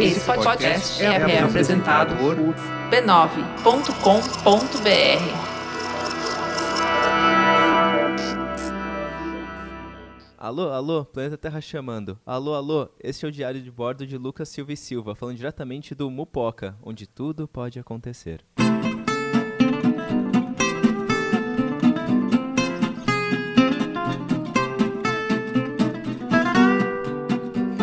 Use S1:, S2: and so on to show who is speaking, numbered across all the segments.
S1: Esse podcast é, é apresentado por b9.com.br.
S2: Alô, alô, Planeta Terra chamando. Alô, alô, esse é o diário de bordo de Lucas Silva e Silva, falando diretamente do Mupoca, onde tudo pode acontecer.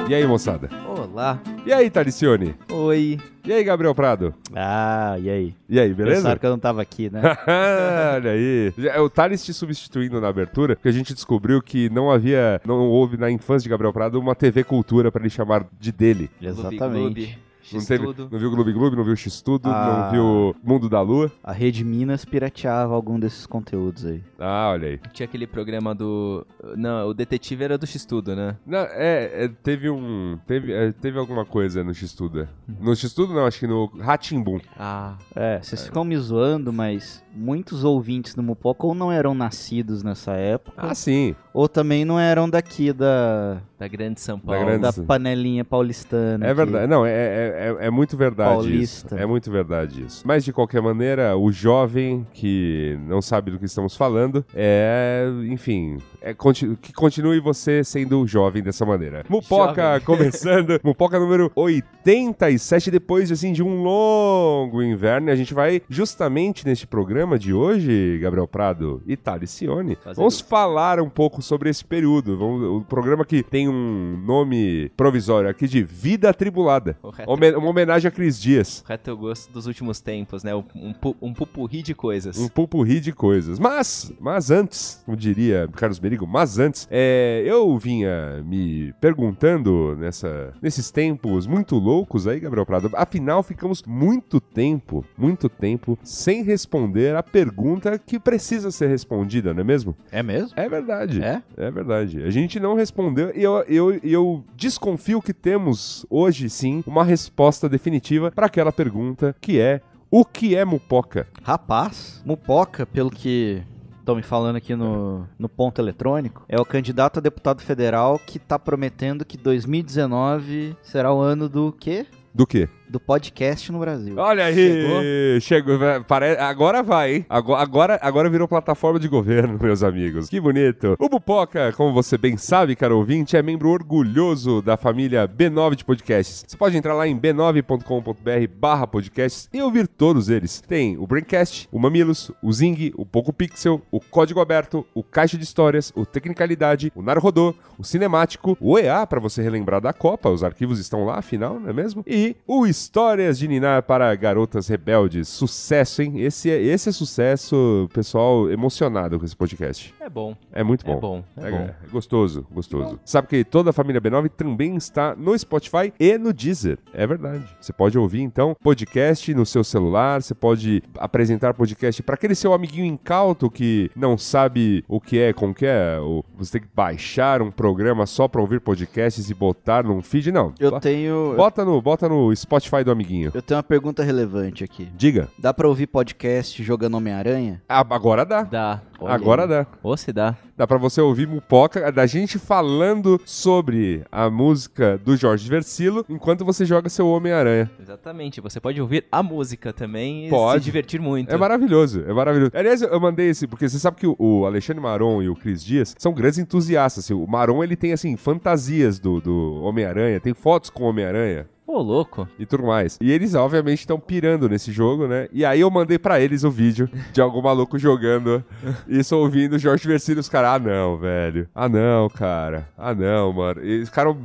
S3: E aí, moçada?
S2: Olá.
S3: E aí, Taricione?
S2: Oi.
S3: E aí, Gabriel Prado?
S4: Ah, e aí?
S3: E aí, beleza?
S4: Pensaram que eu não tava aqui, né?
S3: Olha aí. Já- O Thales te substituindo na abertura, porque a gente descobriu que não havia, não houve na infância de Gabriel Prado uma TV Cultura pra ele chamar de dele.
S4: Exatamente.
S3: Não, teve,
S2: X-Tudo.
S3: não viu Gloob Gloob, não viu X-Tudo,
S4: Ah.
S3: não viu Mundo da Lua.
S4: A Rede Minas pirateava algum desses conteúdos aí.
S3: Ah, olha aí.
S2: Tinha aquele programa do... Não, o detetive era do X-Tudo, né?
S3: Não, é, é, teve um. Teve, é, teve alguma coisa no X-Tudo. No X-Tudo, não, acho que no Ratimbum.
S2: Ah,
S4: É, vocês ficam me zoando, mas muitos ouvintes do Mupoca ou não eram nascidos nessa época,
S3: Ah, sim.
S4: Ou também não eram daqui da,
S2: da Grande São
S3: Da
S2: Paulo.
S3: Grande-
S4: da panelinha paulistana.
S3: É verdade. Não, é, é, é, é muito verdade
S4: Paulista.
S3: isso. É muito verdade isso. Mas, de qualquer maneira, o jovem que não sabe do que estamos falando é, enfim, é, conti- que continue você sendo jovem dessa maneira. Mupoca
S2: Jovem.
S3: começando. Mupoca número 87, depois, assim, de um longo inverno. E a gente vai, justamente neste programa de hoje, Gabriel Prado e Thales Cione,
S2: Fazendo-
S3: vamos falar um pouco sobre esse período. Vamos, o programa que tem um nome provisório aqui de Vida Atribulada. Homen- uma homenagem a Cris Dias.
S2: Correto eu gosto dos últimos tempos, né? Um, pu- um pupurri de coisas.
S3: Um pupurri de coisas. Mas, mas antes, como diria Carlos Merigo, mas antes, é, eu vinha me perguntando nessa, nesses tempos muito loucos aí, Gabriel Prado. Afinal, ficamos muito tempo, muito tempo, sem responder a pergunta que precisa ser respondida, não é mesmo?
S4: É mesmo?
S3: É verdade.
S4: É?
S3: É verdade. A gente não respondeu e eu, eu, eu desconfio que temos hoje sim uma resposta definitiva para aquela pergunta que é o que é mupoca?
S4: Rapaz, Mupoca, pelo que estão me falando aqui no, no ponto eletrônico, é o candidato a deputado federal que tá prometendo que 2019 será o ano do quê?
S3: Do quê?
S4: Do podcast no Brasil.
S3: Olha aí! Chegou. vai- pare- Agora vai, hein? Agora, agora, agora virou plataforma de governo, meus amigos. Que bonito. O Bupoca, como você bem sabe, caro ouvinte, é membro orgulhoso da família B9 de podcasts. Você pode entrar lá em b9.com.br barra podcasts e ouvir todos eles. Tem o Braincast, o Mamilos, o Zing, o Poco Pixel, o Código Aberto, o Caixa de Histórias, o Tecnicalidade, o Narodô, o Cinemático, o EA, para você relembrar da Copa, os arquivos estão lá, afinal, não é mesmo? E o Histórias de Ninar para Garotas Rebeldes. Sucesso, hein? Esse é, esse é sucesso, pessoal emocionado com esse podcast.
S2: É bom.
S3: É muito bom.
S2: É bom. É,
S3: É,
S2: bom.
S3: é gostoso, gostoso. Sabe que toda a família B9 também está no Spotify e no Deezer. É verdade. Você pode ouvir, então, podcast no seu celular, você pode apresentar podcast para aquele seu amiguinho incauto que não sabe o que é, como que é, ou você tem que baixar um programa só para ouvir podcasts e botar num feed. Não.
S4: Eu tenho.
S3: Bota no, bota no Spotify do amiguinho.
S4: Eu tenho uma pergunta relevante aqui.
S3: Diga.
S4: Dá pra ouvir podcast jogando Homem-Aranha?
S3: Ah, agora dá.
S2: Dá. Olha
S3: Agora
S2: aí.
S3: dá.
S2: Ou se dá.
S3: Dá pra você ouvir Mupoca, da gente falando sobre a música do Jorge Versilo enquanto você joga seu Homem-Aranha.
S2: Exatamente. Você pode ouvir a música também e
S3: Pode.
S2: se divertir muito.
S3: É maravilhoso, é maravilhoso. Aliás, eu mandei esse, porque você sabe que o- o Alexandre Maron e o Cris Dias são grandes entusiastas. assim. o Maron, ele tem, assim, fantasias do, do Homem-Aranha, tem fotos com o Homem-Aranha.
S2: Pô, Ô, louco.
S3: e tudo mais. E eles, obviamente, estão pirando nesse jogo, né? E aí eu mandei pra eles o vídeo de algum maluco jogando isso ouvindo Jorge Versino. Os caras, ah, não, velho. Ah, não, cara. Ah, não, mano. E eles ficaram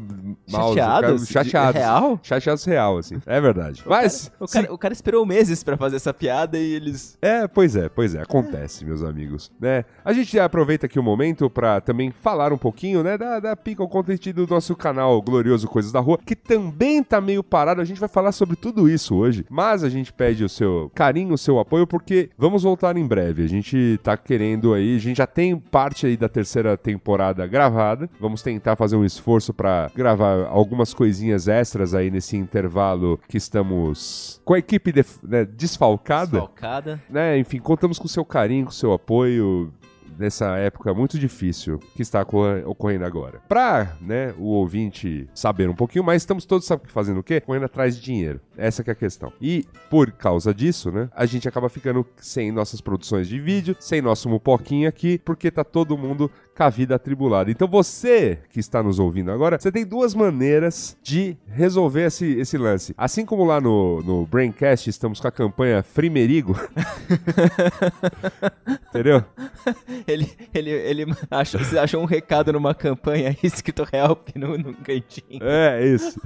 S3: mal.
S2: Chateados?
S3: ficaram chateados.
S2: Real?
S3: Chateados real, assim. É verdade. Mas.
S2: O cara, o cara esperou meses pra fazer essa piada e eles.
S3: É, pois é, pois é, acontece, meus amigos, né? A gente aproveita aqui o momento pra também falar um pouquinho, né, da, da Pickle Content do nosso canal Glorioso Coisas da Rua, que também tá meio parado, a gente vai falar sobre tudo isso hoje, mas a gente pede o seu carinho, o seu apoio, porque vamos voltar em breve, a gente tá querendo aí, a gente já tem parte aí da terceira temporada gravada, vamos tentar fazer um esforço pra gravar algumas coisinhas extras aí nesse intervalo que estamos com a equipe def- né, desfalcada,
S2: Falcada.
S3: né? Enfim, contamos com o seu carinho, com o seu apoio nessa época muito difícil que está ocorre- ocorrendo agora. Pra, né, o ouvinte saber um pouquinho mais, estamos todos sabe, fazendo o quê? Correndo atrás de dinheiro. Essa que é a questão. E por causa disso, né, a gente acaba ficando sem nossas produções de vídeo, sem nosso mupoquinho aqui, porque tá todo mundo com a vida atribulada. Então você que está nos ouvindo agora, você tem duas maneiras de resolver esse, esse lance. Assim como lá no, no Braincast estamos com a campanha Frimerigo, entendeu?
S2: Ele, ele, ele achou, achou um recado numa campanha escrito help no, no cantinho.
S3: É, isso.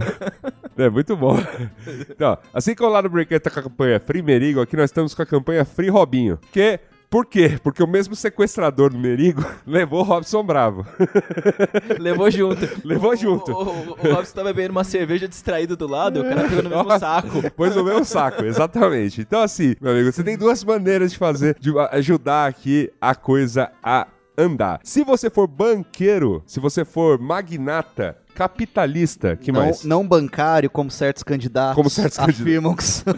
S3: É muito bom. Então, assim como lá no Breaker tá com a campanha Free Merigo, aqui nós estamos com a campanha Free Robinho. Que, por quê? Porque o mesmo sequestrador do Merigo levou o Robson Bravo.
S2: Levou junto.
S3: Levou
S2: O-
S3: junto.
S2: O, o, o Robson tá bebendo uma cerveja distraído do lado, o cara pegou no mesmo
S3: Nossa.
S2: saco.
S3: Pôs no mesmo saco, exatamente. Então, assim, meu amigo, você tem duas maneiras de fazer, de ajudar aqui a coisa a andar. Se você for banqueiro, se você for magnata, capitalista, que
S4: não,
S3: mais?
S4: não bancário, como certos candidatos
S3: Como certos candidatos.
S4: afirmam que são.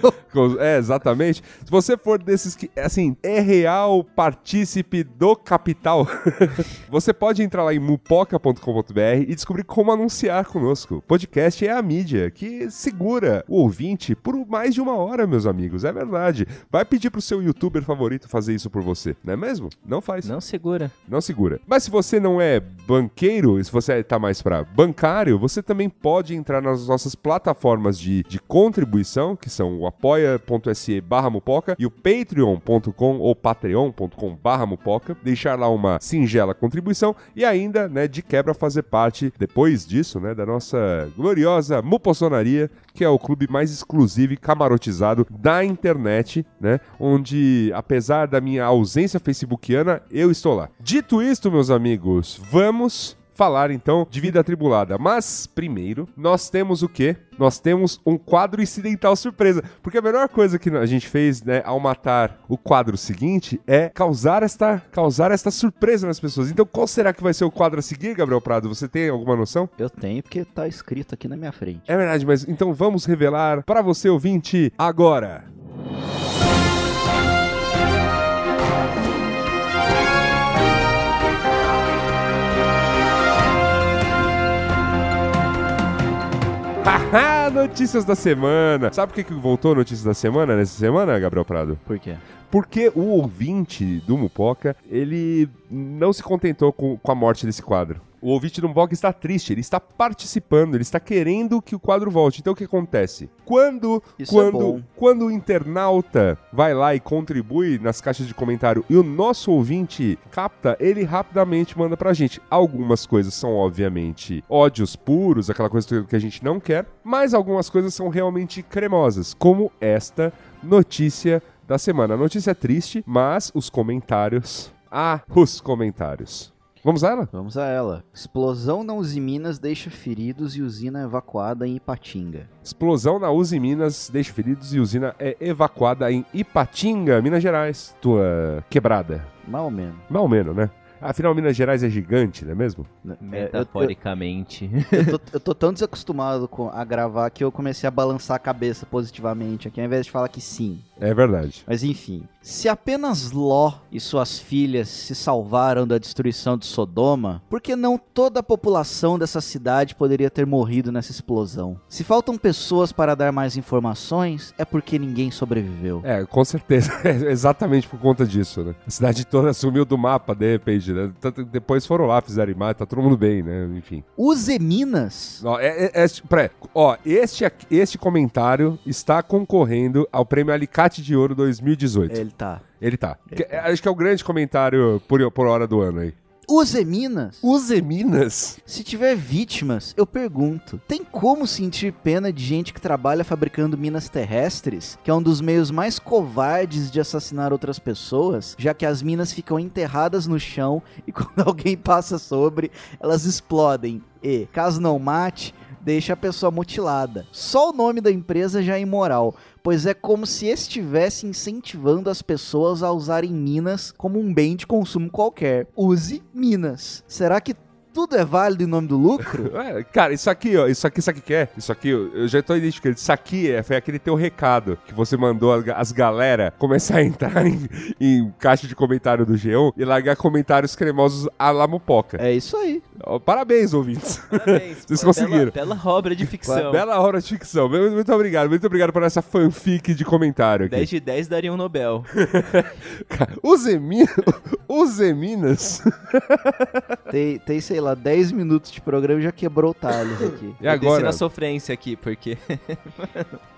S3: É, exatamente. Se você for desses que, assim, é real partícipe do capital, você pode entrar lá em mupoca.com.br e descobrir como anunciar conosco. Podcast é a mídia que segura o ouvinte por mais de uma hora, meus amigos. É verdade. Vai pedir pro seu youtuber favorito fazer isso por você, não é mesmo? Não faz.
S2: Não segura.
S3: Não segura. Mas se você não é banqueiro, se você tá mais pra bancário, você também pode entrar nas nossas plataformas de, de contribuição, que são o apoia.se barra mupoca e o patreon.com ou patreon.com barra mupoca, deixar lá uma singela contribuição e ainda, né, de quebra fazer parte, depois disso, né, da nossa gloriosa mupossonaria, que é o clube mais exclusivo e camarotizado da internet, né, onde, apesar da minha ausência facebookiana, eu estou lá. Dito isto, meus amigos, vamos falar então de vida atribulada. Mas primeiro, nós temos o quê? Nós temos um quadro incidental surpresa. Porque a melhor coisa que a gente fez, né, ao matar o quadro seguinte é causar esta, causar esta surpresa nas pessoas. Então, qual será que vai ser o quadro a seguir, Gabriel Prado? Você tem alguma noção?
S4: Eu tenho, porque tá escrito aqui na minha frente.
S3: É verdade, mas então vamos revelar para você ouvinte agora. Notícias da semana. Sabe por que, que voltou notícias da semana nessa semana, Gabriel Prado?
S4: Por quê?
S3: Porque o ouvinte do Mupoca, ele não se contentou com, com a morte desse quadro. O ouvinte do Mupoca está triste, ele está participando, ele está querendo que o quadro volte. Então o que acontece? Quando,
S4: Isso é
S3: quando,
S4: bom.
S3: quando o internauta vai lá e contribui nas caixas de comentário e o nosso ouvinte capta, ele rapidamente manda pra gente. Algumas coisas são, obviamente, ódios puros, aquela coisa que a gente não quer, mas algumas coisas são realmente cremosas, como esta notícia da semana. A notícia é triste, mas os comentários. Ah, os comentários. Vamos a ela?
S4: Vamos a ela. Explosão na Uzi Minas deixa feridos e usina evacuada em Ipatinga.
S3: Explosão na Uzi Minas deixa feridos e usina é evacuada em Ipatinga, Minas Gerais. Tua quebrada.
S4: Mal ou menos.
S3: Mal ou menos, né? Afinal, Minas Gerais é gigante, não é mesmo?
S4: É, eu- eu-
S2: Metaforicamente.
S4: Eu tô, eu tô tão desacostumado com, a gravar que eu comecei a balançar a cabeça positivamente aqui, ao invés de falar que sim.
S3: É verdade.
S4: Mas enfim, se apenas Ló e suas filhas se salvaram da destruição de Sodoma, por que não toda a população dessa cidade poderia ter morrido nessa explosão? Se faltam pessoas para dar mais informações, é porque ninguém sobreviveu.
S3: É, com certeza. É exatamente por conta disso, né? A cidade toda sumiu do mapa, de repente, né? Depois foram lá, fizeram imagem, tá todo mundo bem, né? Enfim.
S4: Os Eminas
S3: Ó, é, é, é, pré, ó este, este comentário está concorrendo ao prêmio Alicate de Ouro 2018.
S4: Ele tá.
S3: Ele tá. Que- é, acho que é o grande comentário por, por hora do ano aí.
S4: Os Eminas?
S3: Os Eminas?
S4: Se tiver vítimas, eu pergunto: tem como sentir pena de gente que trabalha fabricando minas terrestres, que é um dos meios mais covardes de assassinar outras pessoas, já que as minas ficam enterradas no chão e quando alguém passa sobre, elas explodem e, caso não mate, deixa a pessoa mutilada. Só o nome da empresa já é imoral, pois é como se estivesse incentivando as pessoas a usarem minas como um bem de consumo qualquer. Use minas. Será que tudo é válido em nome do lucro?
S3: É, cara, isso aqui, ó, isso aqui, sabe o que é? Isso aqui, eu já tô identificando. Isso aqui é, foi aquele teu recado que você mandou as, ga- as galera começar a entrar em, em caixa de comentário do G1 e largar comentários cremosos à la mupoca.
S4: é isso aí.
S3: Ó, Parabéns, ouvintes.
S2: Parabéns,
S3: Vocês conseguiram.
S2: Bela, bela obra de ficção.
S3: Bela hora de ficção. Muito, muito obrigado, muito obrigado por essa fanfic de comentário aqui.
S2: 10 de 10 daria um Nobel.
S3: Os, Emi... Os Eminas.
S4: Tem, tem, sei lá, 10 minutos de programa e já quebrou o Thales aqui.
S3: E agora?
S2: na sofrência aqui, porque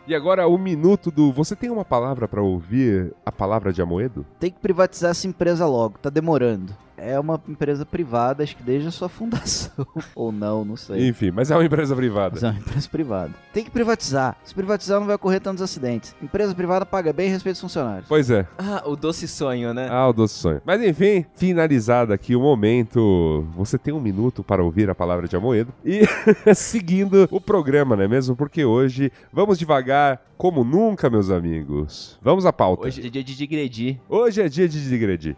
S3: E agora o minuto do. Você tem uma palavra pra ouvir a palavra de Amoedo?
S4: Tem que privatizar essa empresa logo, tá demorando. É uma empresa privada, acho que desde a sua fundação. Ou não, não sei.
S3: Enfim, mas é uma empresa
S4: Mas
S3: privada.
S4: é uma empresa privada. Tem que privatizar. Se privatizar, não vai ocorrer tantos acidentes. Empresa privada paga bem e respeita os funcionários.
S3: Pois é.
S2: Ah, o doce sonho, né?
S3: Ah, o doce sonho. Mas enfim, finalizado aqui o momento. Você tem um minuto para ouvir a palavra de Amoedo. E seguindo o programa, não é mesmo? Porque hoje vamos devagar como nunca, meus amigos. Vamos à pauta.
S2: Hoje é dia de digredir.
S3: Hoje é dia de digredir.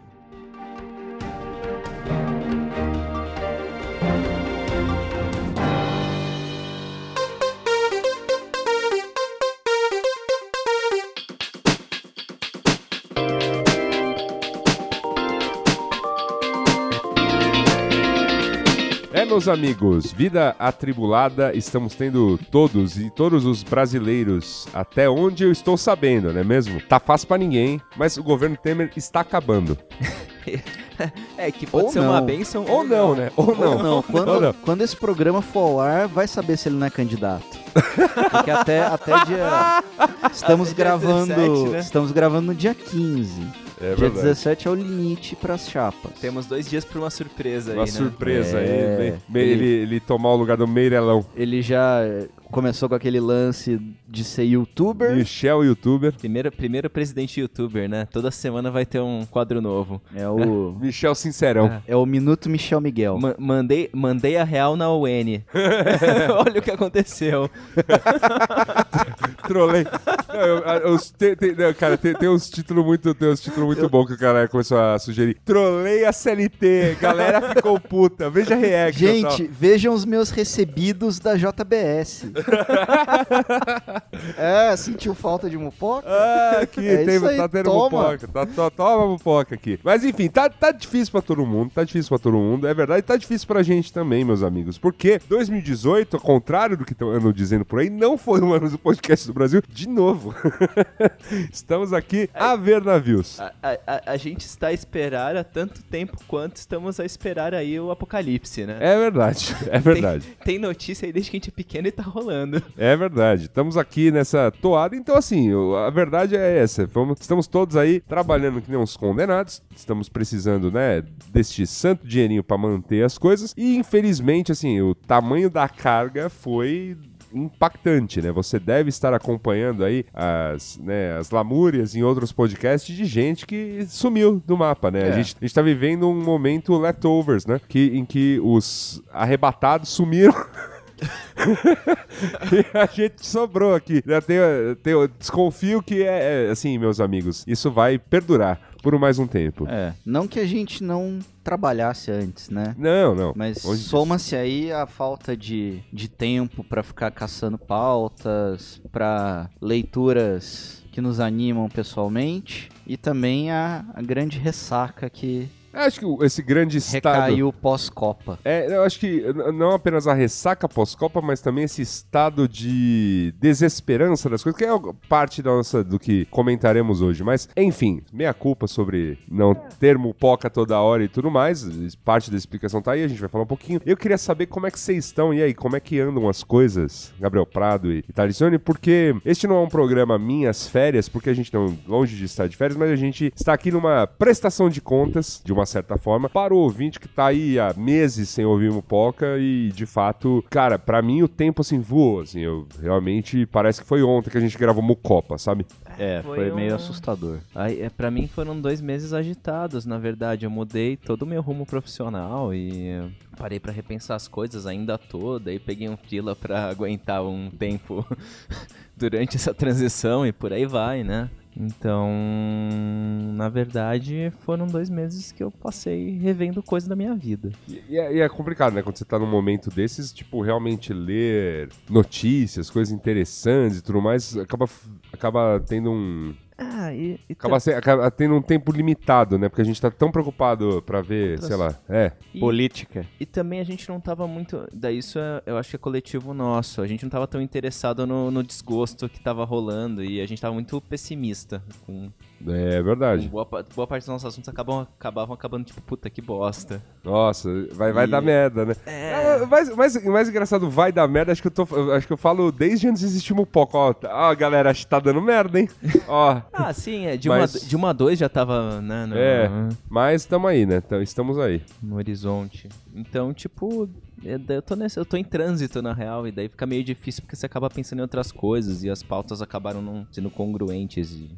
S3: É, meus amigos, vida atribulada estamos tendo todos e todos os brasileiros, até onde eu estou sabendo, não é mesmo? Tá fácil pra ninguém, mas o governo Temer está acabando.
S2: É, que pode
S4: Ou
S2: ser uma
S4: não.
S2: benção
S3: Ou não, né? Ou não.
S4: Ou não, quando,
S3: Ou não.
S4: quando esse programa for ao ar, vai saber se ele não é candidato. Porque até, até dia. Estamos
S2: Até dia
S4: gravando.
S2: 17, né?
S4: Estamos gravando no dia 15.
S3: É
S4: dia
S3: verdade.
S4: 17 é o limite pras chapas.
S2: Temos dois dias pra uma surpresa
S3: Uma
S2: aí, né?
S3: surpresa
S4: É.
S3: aí. me- me- ele, ele tomar o lugar do Meirelão.
S4: Ele já começou com aquele lance de ser youtuber.
S3: Michel, youtuber.
S2: Primeiro, primeiro presidente youtuber, né? Toda semana vai ter um quadro novo.
S4: É o.
S3: Michel Sincerão.
S4: É o Minuto Michel Miguel.
S2: Ma- mandei, mandei a real na UN. Olha o que aconteceu.
S3: Trolei. Não, eu- tem- tem- não, cara, tem, tem uns títulos muito, tem uns títulos muito bons que o cara começou a sugerir. Trolei a CLT, galera ficou puta. Veja a reaction.
S4: Gente, vejam os meus recebidos da JBS. é, sentiu falta de mupoca?
S3: Ah, aqui,
S4: É
S3: tem,
S4: aí,
S3: tá tendo
S4: toma.
S3: mupoca. Tá, to- toma mupoca aqui. Mas enfim, tá, tá difícil pra todo mundo, tá difícil pra todo mundo. É verdade, tá difícil pra gente também, meus amigos. Porque 2018, ao contrário do que andam dizendo por aí, não foi um ano do podcast do Brasil de novo. Estamos aqui a ver navios.
S2: A, a- a- gente está a esperar há tanto tempo quanto estamos a esperar aí o apocalipse, né?
S3: É verdade, é verdade.
S2: Tem notícia aí desde que a gente é pequeno e tá rolando.
S3: É verdade. Estamos aqui nessa toada. Então, assim, a verdade é essa. Vamos- estamos todos aí trabalhando que nem uns condenados. Estamos precisando, né, deste santo dinheirinho para manter as coisas. E, infelizmente, assim, o tamanho da carga foi impactante, né? Você deve estar acompanhando aí as, né, as lamúrias em outros podcasts de gente que sumiu do mapa, né? A,
S4: É.
S3: gente, a gente tá vivendo um momento leftovers, né? Que, em que os arrebatados sumiram e a gente sobrou aqui. Eu tenho, eu tenho- desconfio que é, é, assim, meus amigos, isso vai perdurar por mais um tempo.
S4: É, não que a gente não trabalhasse antes, né?
S3: Não, não.
S4: Mas soma-se aí a falta de, de tempo pra ficar caçando pautas, pra leituras que nos animam pessoalmente e também a, a grande ressaca que
S3: Eu Acho que esse grande estado.
S4: recaiu pós-Copa.
S3: É, eu acho que não apenas a ressaca pós-Copa, mas também esse estado de desesperança das coisas, que é parte da nossa, do que comentaremos hoje. Mas, enfim, meia culpa sobre não ter mupoca toda hora e tudo mais. Parte da explicação tá aí, a gente vai falar um pouquinho. Eu queria saber como é que vocês estão, e aí, como é que andam as coisas, Gabriel Prado e Talicione, porque este não é um programa Minhas Férias, porque a gente não, longe de estar de férias, mas a gente está aqui numa prestação de contas, de uma certa forma, para o ouvinte que tá aí há meses sem ouvir Mupoca e, de fato, cara, pra mim o tempo assim voou, assim, eu realmente parece que foi ontem que a gente gravou Mucopa, sabe?
S4: É,
S2: Foi
S4: foi, meio
S2: um-
S4: assustador.
S2: Aí, é, pra mim foram dois meses agitados, na verdade. Eu mudei todo o meu rumo profissional e parei pra repensar as coisas ainda toda. E peguei um fila pra aguentar um tempo durante essa transição e por aí vai, né? Então, na verdade, foram dois meses que eu passei revendo coisas da minha vida.
S3: E, é, é complicado, né? Quando você tá num momento desses, tipo, realmente ler notícias, coisas interessantes e tudo mais, acaba, acaba tendo um.
S2: Ah, e, e
S3: Acaba, se- acaba tendo um tempo limitado, né? Porque a gente tá tão preocupado pra ver,
S2: Outras-
S3: sei lá. É.
S2: e-
S4: Política.
S2: E também a gente não tava muito. Daí isso é- eu acho que é coletivo nosso. A gente não tava tão interessado no, no desgosto que tava rolando. E a gente tava muito pessimista. Com,
S3: É verdade.
S2: boa, boa parte dos nossos assuntos acabam, acabavam acabando, tipo, puta que bosta.
S3: Nossa, vai, vai
S2: E-
S3: dar merda, né? É. mais, mais, mais engraçado, vai dar merda, acho que eu tô. Acho que eu falo desde antes de existir o pouco. Ó, tá- ó, galera, acho que tá dando merda, hein? Ó.
S2: Ah, sim, é. De,
S3: Mas-
S2: uma, de uma a dois já tava, né, no,
S3: É, mas tamo aí, né? Então, estamos aí.
S2: no horizonte. Então, tipo, eu eu tô, nesse, eu tô em trânsito, na real. E daí fica meio difícil porque você acaba pensando em outras coisas. E as pautas acabaram não sendo congruentes. E...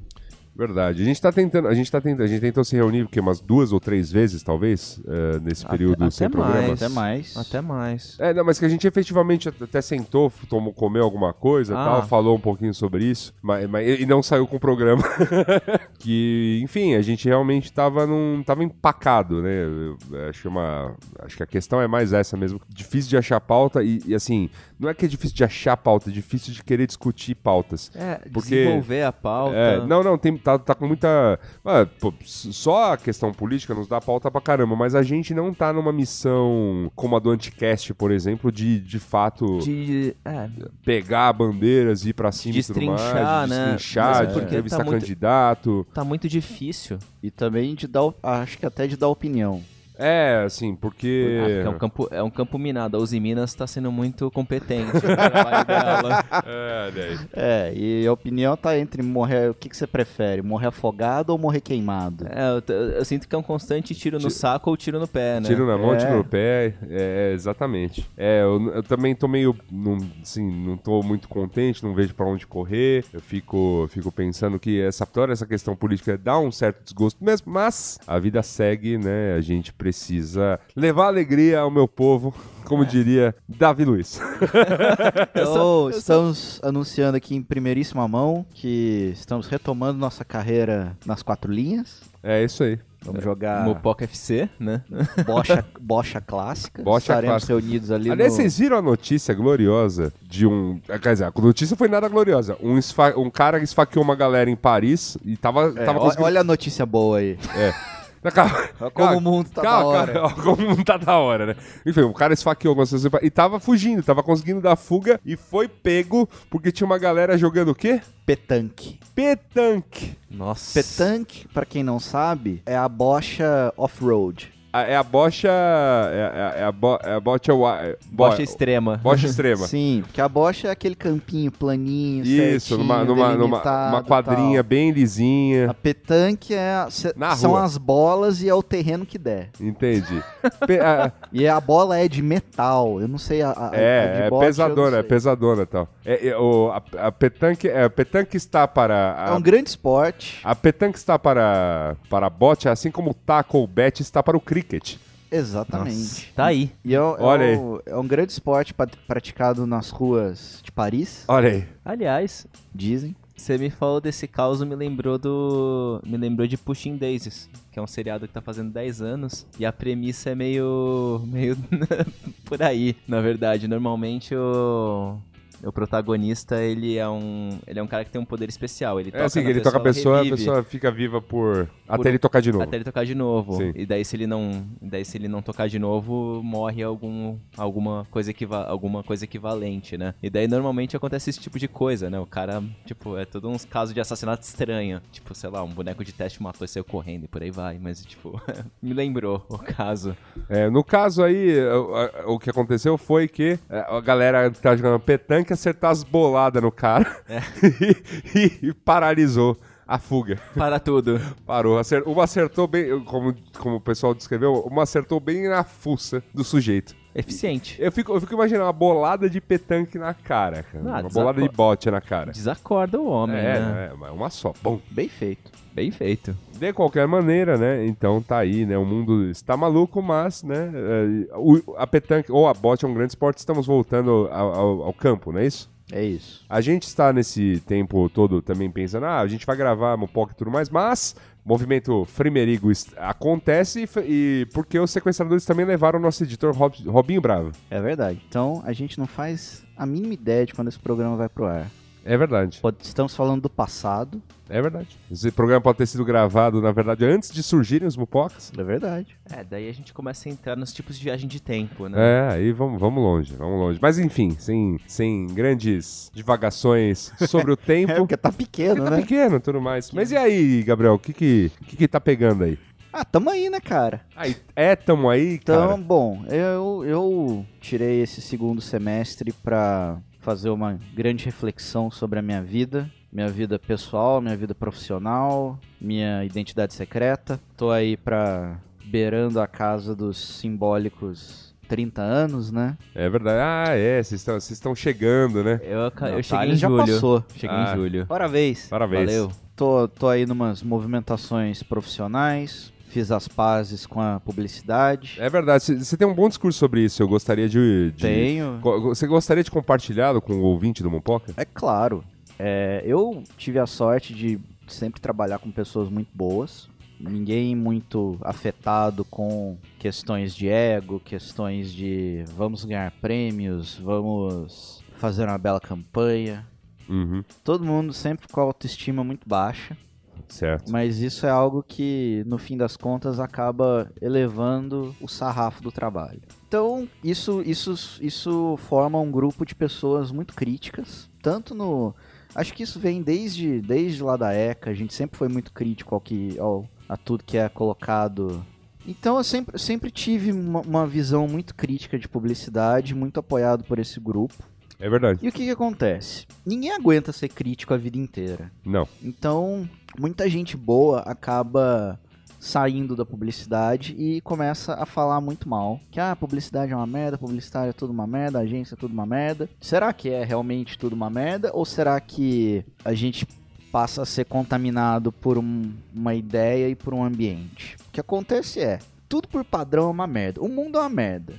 S3: Verdade. A gente tá tentando, a gente tá tentando, a gente tentou se reunir porque umas duas ou três vezes, talvez, eh, nesse
S2: Até-
S3: período
S2: até
S3: sem
S2: mais.
S3: programa.
S4: Até mais.
S2: Até mais.
S3: É, não, mas que a gente efetivamente até sentou, tomou, comeu alguma coisa e
S2: Ah.
S3: tal, falou um pouquinho sobre isso, mas, mas- e não saiu com o programa. que, enfim, a gente realmente tava num. tava empacado, né? Eu acho, uma, acho que a questão é mais essa mesmo. Difícil de achar pauta e, e, assim, não é que é difícil de achar pauta, é difícil de querer discutir pautas.
S2: É,
S3: Porque-
S2: desenvolver a pauta.
S3: É, não, não, tem, tá, tá com muita. ah, pô, só a questão política nos dá pauta pra caramba, mas a gente não tá numa missão como a do Anticast, por exemplo, de de fato
S2: de. É,
S3: pegar bandeiras e ir pra cima e tudo mais,
S2: Destrinchar,
S3: de
S2: né?
S3: destrinchar,
S2: Mas
S3: de entrevistar
S2: tá muito-
S3: candidato.
S2: tá muito difícil.
S4: E também de dar, acho que até de dar opinião.
S3: É, assim, porque.
S2: Ah, porque é, um campo, é um campo minado. A Uzi Minas tá sendo muito competente no trabalho dela.
S3: É, daí.
S4: É, e a opinião tá entre morrer. O que, que você prefere? Morrer afogado ou morrer queimado?
S2: É, eu, t- eu sinto que é um constante tiro no
S3: Tiro-
S2: saco ou tiro no pé, né?
S3: Tiro na mão,
S4: É.
S3: tiro no pé, é, exatamente. É, eu, eu também tô meio, não, assim, não tô muito contente, não vejo pra onde correr. Eu fico, fico pensando que essa toda essa questão política dá um certo desgosto mesmo, mas a vida segue, né? A gente precisa levar alegria ao meu povo, como diria Davi Luiz.
S4: Então, estamos anunciando aqui em primeiríssima mão que estamos retomando nossa carreira nas quatro linhas.
S3: É isso aí.
S4: Vamos jogar
S2: Mopoca FC, né?
S4: bocha, bocha clássica.
S3: Bocha
S4: Estaremos
S3: clássica.
S4: reunidos ali
S3: Aliás,
S4: no...
S3: vocês viram a notícia gloriosa de um. Quer dizer, a notícia foi nada gloriosa. Um, esfa- um cara esfaqueou uma galera em Paris e tava,
S4: É,
S3: tava conseguindo.
S4: Olha a notícia boa aí.
S3: Calma,
S4: como o mundo tá
S3: calma,
S4: da hora.
S3: calma, como o mundo tá da hora, né? Enfim, o cara esfaqueou algumas pessoas e tava fugindo, tava conseguindo dar fuga e foi pego porque tinha uma galera jogando o quê?
S4: Petanque.
S3: Petanque.
S2: Nossa.
S4: Petanque, pra quem não sabe, é a bocha off-road.
S3: É a bocha. É, é- é a, bo, é a bocha. é- bo-
S2: Bocha extrema.
S3: bocha extrema.
S4: Sim, porque a bocha é aquele campinho planinho,
S3: Isso,
S4: certinho,
S3: numa, numa, numa quadrinha
S4: tal.
S3: bem lisinha.
S4: A petanque é a- cê-
S3: Na
S4: são
S3: rua.
S4: as bolas e é o terreno que der.
S3: Entendi. Pe- a-
S4: E a bola é de metal. Eu não sei a, a- a
S3: É, é
S4: eu
S3: pesadona, é pesadona tal. É, é, o, a, a petanque, é, a petanque está para. A,
S4: É um grande esporte.
S3: a petanque está para, para bote, assim como o taco ou bet está para o cricket.
S4: Exatamente.
S2: Tá aí.
S4: E é, é
S3: Olha
S4: um, é um grande esporte praticado nas ruas de Paris,
S3: Olha aí.
S2: Aliás,
S4: dizem.
S2: você me falou desse caos, me lembrou do. Me lembrou de Pushing Daisies, que é um seriado que tá fazendo 10 anos. E a premissa é meio. meio. por aí, na verdade. Normalmente o. o protagonista, ele é um. Ele é um cara que tem um poder especial. Ele
S3: É
S2: toca
S3: assim, ele toca a pessoa,
S2: ela
S3: a
S2: revive.
S3: pessoa fica viva por. Até
S2: Por-
S3: ele tocar de novo.
S2: Até ele tocar de novo.
S3: Sim.
S2: E daí se ele não, daí se ele não tocar de novo, morre algum alguma coisa equiva, alguma coisa equivalente, né? E daí normalmente acontece esse tipo de coisa, né? O cara, tipo, é todo uns casos de assassinato estranho. Tipo, sei lá, um boneco de teste matou e saiu correndo e por aí vai, mas tipo, me lembrou o caso.
S3: É, no caso aí, o, o que aconteceu foi que é, a galera que tava jogando petanque acertou as boladas no cara
S2: É.
S3: e, e paralisou a fuga.
S2: Para tudo.
S3: Parou. Acer- uma acertou bem, como, como o pessoal descreveu, uma acertou bem na fuça do sujeito.
S2: Eficiente.
S3: Eu fico, eu fico imaginando uma bolada de petanque na cara, cara.
S2: Ah,
S3: uma bolada de bote na cara.
S2: Desacorda o homem,
S3: É,
S2: né?
S3: é, mas uma só. Bom.
S4: Bem feito.
S2: Bem feito.
S3: De qualquer maneira, né? Então tá aí, né? O mundo está maluco, mas, né? é, a petanque ou a bote é um grande esporte. Estamos voltando ao, ao- ao campo, não é isso?
S4: É isso.
S3: A gente está nesse tempo todo também pensando, ah, a gente vai gravar Mopoca e tudo mais, mas movimento Frimerigo acontece e, e porque os sequestradores também levaram o nosso editor Rob- Robinho Bravo.
S4: É verdade. Então a gente não faz a mínima ideia de quando esse programa vai pro ar.
S3: É verdade,
S4: Pode- Estamos falando do passado.
S3: é verdade. Esse programa pode ter sido gravado, na verdade, antes de surgirem os Mopocas.
S4: É verdade.
S2: É, daí a gente começa a entrar nos tipos de viagem de tempo, né?
S3: É, aí vamos, vamos longe, vamos longe. Mas enfim, sem, sem grandes divagações sobre o tempo.
S4: É porque tá pequeno,
S3: Porque tá
S4: né?
S3: pequeno e tudo mais. Mas e aí, Gabriel, o que que, que que tá pegando aí?
S4: Ah, tamo aí, né, cara?
S3: Aí, é, tamo aí,
S4: Então,
S3: cara?
S4: bom, eu, eu tirei esse segundo semestre pra fazer uma grande reflexão sobre a minha vida, minha vida pessoal, minha vida profissional, minha identidade secreta. Tô aí pra beirando a casa dos simbólicos 30 anos, né?
S3: É verdade. Ah, é, vocês estão- vocês estão chegando, né?
S2: Eu, eu cheguei em
S4: já
S2: julho.
S4: passou.
S2: Cheguei
S3: Ah.
S2: em julho.
S4: Parabéns.
S3: Parabéns.
S2: Valeu.
S4: Tô, tô aí numas movimentações profissionais, fiz as pazes com a publicidade.
S3: É verdade, você- tem um bom discurso sobre isso. Eu gostaria de. de-
S4: Tenho.
S3: Você gostaria de compartilhá-lo com o ouvinte do Mopoca?
S4: É claro. É, eu tive a sorte de sempre trabalhar com pessoas muito boas. Ninguém muito afetado com questões de ego, questões de vamos ganhar prêmios, vamos fazer uma bela campanha.
S3: Uhum,
S4: Todo mundo sempre com a autoestima muito baixa,
S3: certo.
S4: mas isso é algo que no fim das contas acaba elevando o sarrafo do trabalho. Então, isso, isso, isso forma um grupo de pessoas muito críticas, tanto no. Acho que isso vem desde, desde lá da ECA, a gente sempre foi muito crítico ao que, ao, a tudo que é colocado. Então eu sempre, sempre tive uma, uma visão muito crítica de publicidade, muito apoiado por esse grupo.
S3: É verdade.
S4: E o que, que acontece? Ninguém aguenta ser crítico a vida inteira.
S3: Não.
S4: Então, muita gente boa acaba saindo da publicidade e começa a falar muito mal. Que ah, publicidade é uma merda, publicidade é tudo uma merda, agência é tudo uma merda. Será que é realmente tudo uma merda? Ou será que a gente passa a ser contaminado por um- uma ideia e por um ambiente? O que acontece é, tudo por padrão é uma merda. O mundo é uma merda.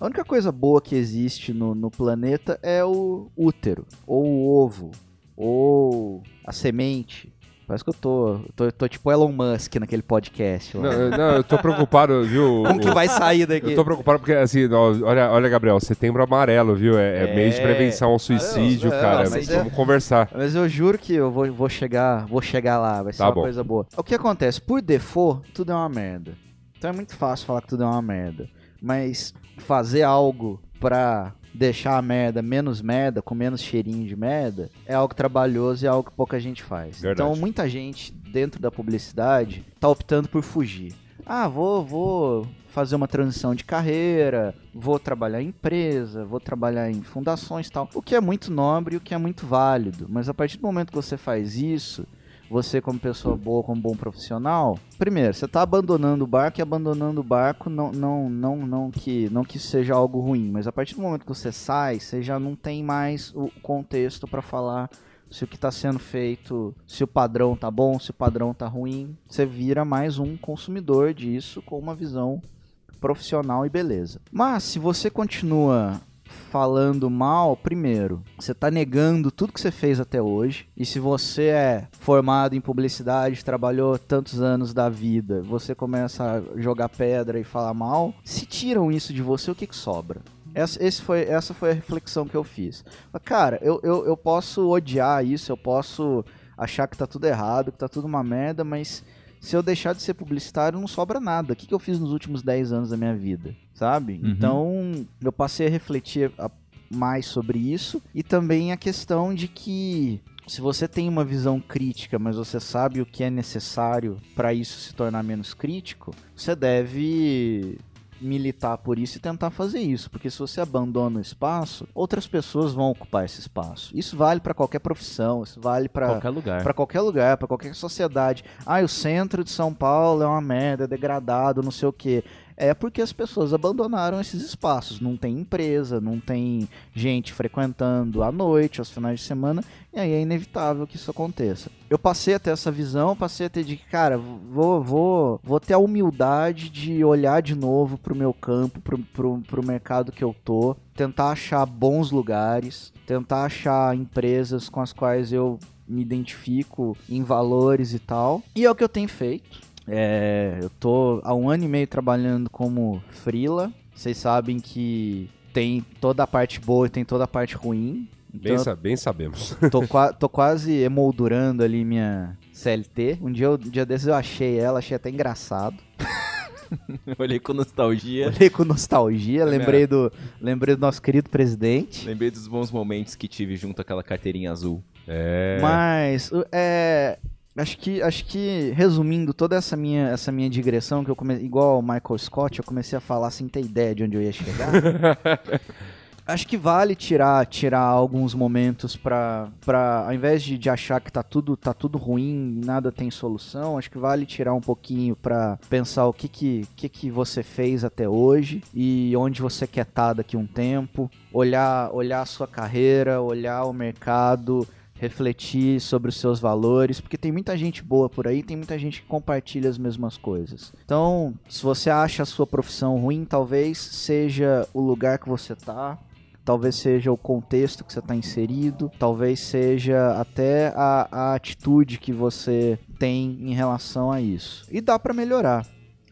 S4: A única coisa boa que existe no, no planeta é o útero, ou o ovo, ou a semente. Parece que eu tô, tô, tô tipo Elon Musk naquele podcast.
S3: Não, eu- não, eu tô preocupado, viu?
S4: Como que vai sair daqui?
S3: Eu tô preocupado porque, assim, olha, olha, Gabriel, setembro amarelo, viu? É, é
S4: É.
S3: mês de prevenção ao suicídio,
S4: não, não,
S3: cara.
S4: mas
S3: Vamos
S4: é-
S3: conversar.
S4: Mas eu juro que eu vou, vou chegar, vou chegar lá, vai ser
S3: Tá
S4: uma
S3: bom.
S4: coisa boa. O que acontece? Por default, tudo é uma merda. Então é muito fácil falar que tudo é uma merda. Mas fazer algo pra deixar a merda menos merda, com menos cheirinho de merda, é algo trabalhoso e é algo que pouca gente faz.
S3: Verdade.
S4: Então muita gente dentro da publicidade tá optando por fugir. Ah, vou, vou fazer uma transição de carreira, vou trabalhar em empresa, vou trabalhar em fundações e tal. O que é muito nobre e o que é muito válido. Mas a partir do momento que você faz isso, você como pessoa boa, como bom profissional, primeiro, você tá abandonando o barco e abandonando o barco não, não, não, não que não que seja algo ruim, mas a partir do momento que você sai, você já não tem mais o contexto para falar se o que está sendo feito, se o padrão tá bom, se o padrão tá ruim, você vira mais um consumidor disso com uma visão profissional e beleza. Mas se você continua falando mal, primeiro, você tá negando tudo que você fez até hoje. E se você é formado em publicidade, trabalhou tantos anos da vida, você começa a jogar pedra e falar mal, se tiram isso de você, o que que sobra? Essa, esse foi, essa foi a reflexão que eu fiz. Cara, eu, eu, eu posso odiar isso, eu posso achar que tá tudo errado, que tá tudo uma merda, mas se eu deixar de ser publicitário, não sobra nada. O que, que eu fiz nos últimos 10 anos da minha vida, sabe?
S2: Uhum.
S4: Então, eu passei a refletir mais sobre isso e também a questão de que se você tem uma visão crítica, mas você sabe o que é necessário para isso se tornar menos crítico, você deve militar por isso e tentar fazer isso, porque se você abandona o espaço, outras pessoas vão ocupar esse espaço. Isso vale para qualquer profissão, isso vale para
S2: Qualquer lugar.
S4: Pra qualquer lugar, pra qualquer sociedade. Ah, o centro de São Paulo é uma merda, é degradado, não sei o quê. É porque as pessoas abandonaram esses espaços. Não tem empresa, não tem gente frequentando à noite, aos finais de semana, e aí é inevitável que isso aconteça. Eu passei a ter essa visão, passei a ter de que, cara, vou, vou, vou ter a humildade de olhar de novo pro meu campo, pro, pro, pro mercado que eu tô, tentar achar bons lugares, tentar achar empresas com as quais eu me identifico em valores e tal. E é o que eu tenho feito. É, eu tô há um ano e meio trabalhando como freela. Vocês sabem que tem toda a parte boa e tem toda a parte ruim.
S3: Bem,
S4: Então,
S3: sa- bem sabemos.
S4: tô, tô quase emoldurando ali minha CLT. Um dia, eu- um dia desses eu achei ela, achei até engraçado.
S2: Olhei com nostalgia.
S4: Olhei com nostalgia,
S3: É
S4: lembrei do, lembrei do nosso querido presidente.
S2: Lembrei dos bons momentos que tive junto àquela carteirinha azul.
S3: É.
S4: Mas é, acho que acho que resumindo toda essa minha essa minha digressão que eu comecei igual ao Michael Scott, eu comecei a falar sem ter ideia de onde eu ia chegar. Acho que vale tirar tirar alguns momentos pra, pra ao invés de, de achar que tá tudo tá tudo ruim, nada tem solução, acho que vale tirar um pouquinho pra pensar o que que, que que você fez até hoje e onde você quer estar daqui a um tempo, olhar olhar a sua carreira, olhar o mercado, refletir sobre os seus valores, porque tem muita gente boa por aí, tem muita gente que compartilha as mesmas coisas. Então, se você acha a sua profissão ruim, talvez seja o lugar que você tá, talvez seja o contexto que você está inserido, talvez seja até a, a atitude que você tem em relação a isso. E dá para melhorar.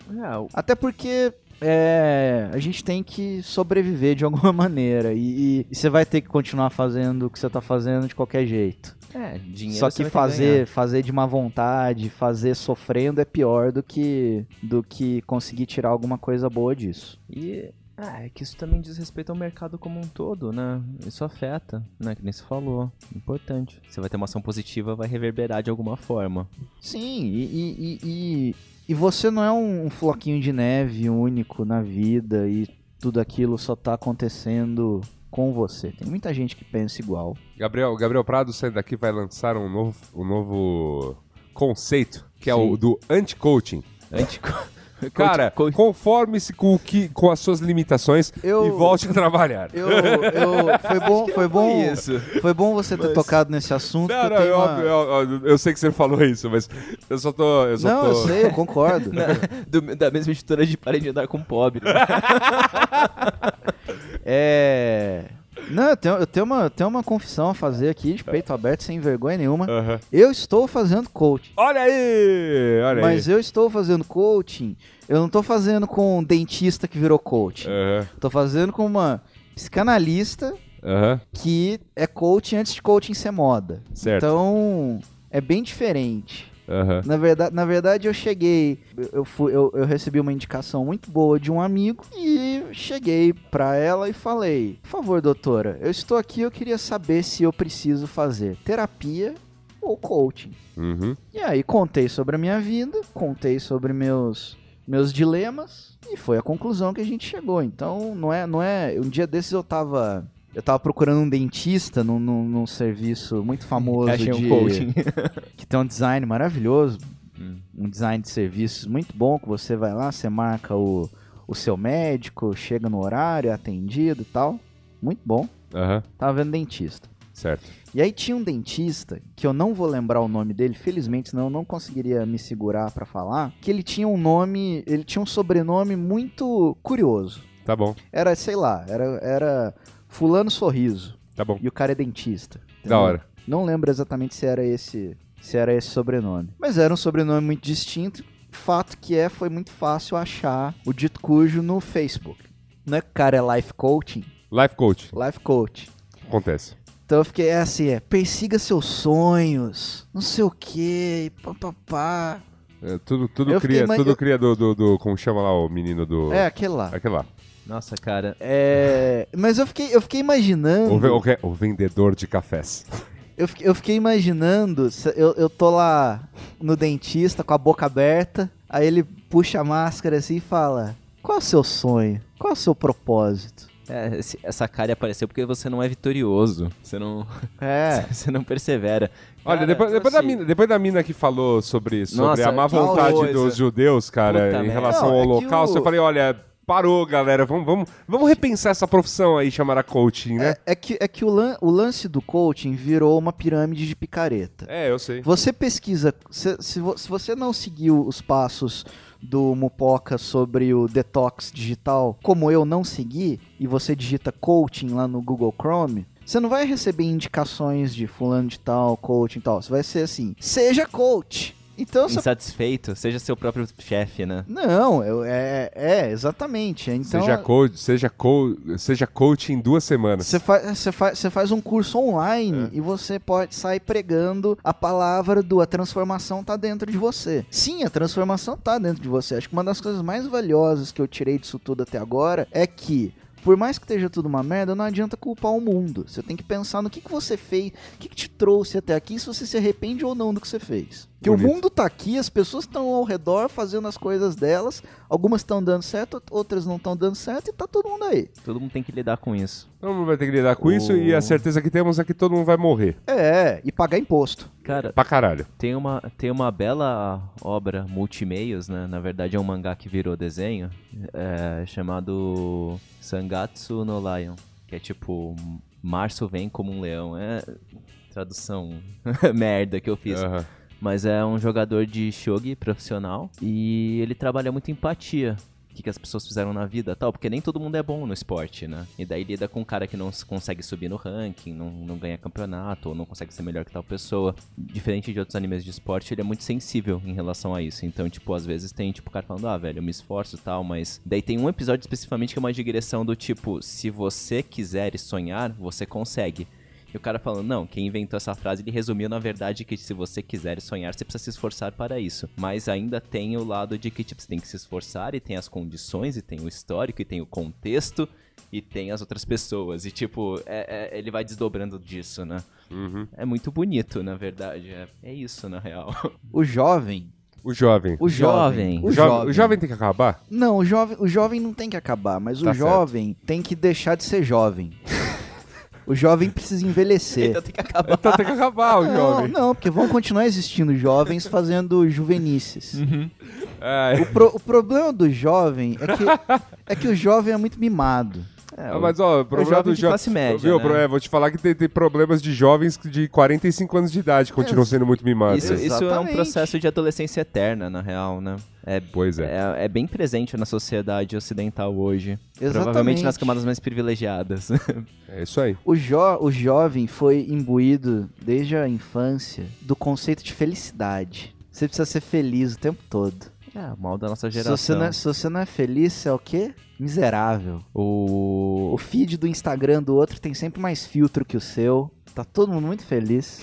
S2: É, o-
S4: Até porque é, a gente tem que sobreviver de alguma maneira. E, você vai ter que continuar fazendo o que você tá fazendo de qualquer jeito.
S2: é, dinheiro
S4: Só
S2: você
S4: que
S2: ter ganhar.
S4: fazer, fazer de má vontade, fazer sofrendo é pior do que, do que conseguir tirar alguma coisa boa disso.
S2: E ah, é que isso também diz respeito ao mercado como um todo, né? Isso afeta, né? Que nem se falou. Importante. Você vai ter uma ação positiva, vai reverberar de alguma forma.
S4: Sim, e, e, e, e- você não é um floquinho de neve único na vida e tudo aquilo só tá acontecendo com você. Tem muita gente que pensa igual.
S3: Gabriel, Gabriel Prado saindo daqui vai lançar um novo, um novo conceito, que é o
S2: Sim.
S3: do anti-coaching.
S2: Antico...
S3: Cara, conforme-se com, o que, com as suas limitações
S4: Eu-
S3: e volte a trabalhar.
S4: Eu, eu, foi bom, foi bom,
S2: isso.
S4: foi bom você ter tocado nesse assunto.
S3: Não, não,
S4: eu, uma-
S3: eu- eu- eu sei que você falou isso, mas eu só tô. Eu só
S4: Não,
S3: tô...
S4: eu sei, eu concordo.
S2: Do- da mesma editora de Parem de Andar com Pobre. né?
S4: É. Não, eu tenho, eu tenho uma, tenho uma confissão a fazer aqui, de peito aberto, sem vergonha nenhuma.
S3: Aham.
S4: Eu estou fazendo coaching.
S3: Olha aí! Olha
S4: Mas
S3: aí.
S4: eu estou fazendo coaching. Eu não estou fazendo com um dentista que virou.
S3: Aham,
S4: Tô fazendo com uma psicanalista
S3: aham,
S4: que é coaching antes de coaching ser moda.
S3: certo.
S4: Então, é bem diferente.
S3: Aham.
S4: Na verdade, na verdade eu cheguei, eu- eu, fui, eu, eu recebi uma indicação muito boa de um amigo e cheguei pra ela e falei: Por favor, doutora, eu estou aqui, eu queria saber se eu preciso fazer terapia ou coaching.
S3: Uhum.
S4: E aí contei sobre a minha vida, contei sobre meus meus dilemas e foi a conclusão que a gente chegou. Então, não é, não é, um dia desses eu tava eu tava procurando um dentista num, num, num serviço muito famoso
S2: Achei
S4: de
S2: um coaching.
S4: que tem um design maravilhoso,
S2: Hum.
S4: um design de serviços muito bom, que você vai lá, você marca o, o seu médico, chega no horário, é atendido e tal. Muito bom.
S3: Aham,
S4: Tava vendo dentista.
S3: certo.
S4: E aí tinha um dentista, que eu não vou lembrar o nome dele, felizmente, senão eu não conseguiria me segurar pra falar, que ele tinha um nome, ele tinha um sobrenome muito curioso.
S3: Tá bom,
S4: Era, sei lá, era, era fulano sorriso.
S3: tá bom.
S4: E o cara é dentista.
S3: Da
S4: entendeu?
S3: hora.
S4: Não lembro exatamente se era esse se era esse sobrenome. Mas era um sobrenome muito distinto. Fato que é, foi muito fácil achar o dito cujo no Facebook. Não é que o cara é life coaching?
S3: Life coach.
S4: Life coach.
S3: Acontece.
S4: Então eu fiquei é assim, é, persiga seus sonhos, não sei o que, papapá.
S3: É, tudo tudo
S4: Eu
S3: cria, tudo
S4: eu-
S3: cria do, do, do- Como chama lá o menino do.
S4: É, aquele lá.
S3: Aquele lá.
S2: Nossa, cara.
S4: É, mas eu fiquei, eu fiquei imaginando.
S3: O, ve- o vendedor de cafés.
S4: Eu fiquei, eu fiquei imaginando, se- eu, eu tô lá no dentista com a boca aberta, aí ele puxa a máscara assim e fala: Qual é o seu sonho? Qual é o seu propósito?
S2: É, esse- essa cara apareceu porque você não é vitorioso. Você não,
S4: É.
S2: você não persevera.
S3: Olha,
S2: Cara,
S3: depois, depois da
S2: assim,
S3: mina, depois da mina que falou sobre, sobre
S2: Nossa,
S3: a má vontade
S2: coisa.
S3: dos judeus, cara,
S2: Puta
S3: em relação
S4: Não,
S3: ao
S4: é que
S3: holocausto,
S4: o-
S3: eu falei, olha, parou, galera, vamos, vamos, vamos repensar essa profissão aí, chamar a coaching, né?
S4: É, é que, é que o, lan- o lance do coaching virou uma pirâmide de picareta.
S3: É, eu sei.
S4: Você pesquisa, se, se se você não seguiu os passos do Mupoca sobre o detox digital, como eu não segui, e você digita coaching lá no Google Chrome, você não vai receber indicações de fulano de tal, coaching e tal. Você vai ser assim, seja coach. Então você...
S2: Insatisfeito, seja seu próprio chefe, né?
S4: Não, eu- é, é, exatamente. Então,
S3: seja, coach, seja, co seja coach em duas semanas.
S4: Você faz, você, faz, você faz um curso online e você pode sair pregando a palavra do a transformação tá dentro de você. Sim, a transformação tá dentro de você. Acho que uma das coisas mais valiosas que eu tirei disso tudo até agora é que por mais que esteja tudo uma merda, não adianta culpar o mundo. Você tem que pensar no que, que você fez, o que, que te trouxe até aqui, se você se arrepende ou não do que você fez. Que o
S3: Bonito.
S4: mundo tá aqui, as pessoas estão ao redor fazendo as coisas delas, algumas estão dando certo, outras não estão dando certo e tá todo mundo aí.
S2: Todo mundo tem que lidar com isso.
S3: Todo mundo vai ter que lidar com isso e a certeza que temos é que todo mundo vai morrer.
S4: É, e pagar imposto.
S2: Cara,
S3: Pra caralho.
S2: tem uma, tem uma bela obra multimeios, né? Na verdade é um mangá que virou desenho, é, chamado Sangatsu no Lion, que é tipo Março vem como um leão. É tradução merda que eu fiz.
S3: Aham.
S2: Mas é um jogador de shogi profissional e ele trabalha muito empatia. O que, que as pessoas fizeram na vida tal, porque nem todo mundo é bom no esporte, né? E daí lida com um cara que não consegue subir no ranking, não, não ganha campeonato, ou não consegue ser melhor que tal pessoa. Diferente de outros animes de esporte, ele é muito sensível em relação a isso. Então, tipo, às vezes tem, tipo, o cara falando, ah, velho, eu me esforço e tal, mas. Daí tem um episódio especificamente que é uma digressão do tipo, se você quiser e sonhar, você consegue. E o cara falando, não, quem inventou essa frase, ele resumiu na verdade que se você quiser sonhar, você precisa se esforçar para isso. Mas ainda tem o lado de que, tipo, você tem que se esforçar e tem as condições, e tem o histórico, e tem o contexto, e tem as outras pessoas. E, tipo, é- é- ele vai desdobrando disso, né?
S3: Uhum.
S2: É muito bonito, na verdade. É, é isso, na real.
S4: O jovem.
S3: O jovem.
S4: O jovem.
S3: O, jovem. o jovem tem que acabar?
S4: Não, o jovem, o jovem não tem que acabar, mas
S3: Tá
S4: o jovem tem que deixar de ser jovem. O jovem precisa envelhecer.
S2: então tem que acabar.
S3: Então tem que acabar o
S4: Não,
S3: jovem.
S4: não, porque vão continuar existindo jovens fazendo juvenices.
S3: É,
S4: O, pro- o problema do jovem é que, é que o jovem é muito mimado.
S2: É,
S3: Ah, mas ó, o problema
S2: jovem
S3: do
S2: de
S3: jo-
S2: classe média,
S3: Viu,
S2: né?
S3: é, vou te falar que tem, tem problemas de jovens de 45 anos de idade que continuam sendo muito mimados.
S2: Isso, isso é um processo de adolescência eterna, na real, né? É,
S3: Pois é.
S2: é, é bem presente na sociedade ocidental hoje.
S4: Exatamente.
S2: Provavelmente nas camadas mais privilegiadas.
S3: É isso aí.
S4: O, jo o jovem foi imbuído desde a infância do conceito de felicidade. Você precisa ser feliz o tempo todo.
S2: É, o mal da nossa
S4: Se
S2: geração.
S4: você, não é, se você não é feliz, você é o quê? Miserável.
S2: O...
S4: O feed do Instagram do outro tem sempre mais filtro que o seu. Tá todo mundo muito feliz.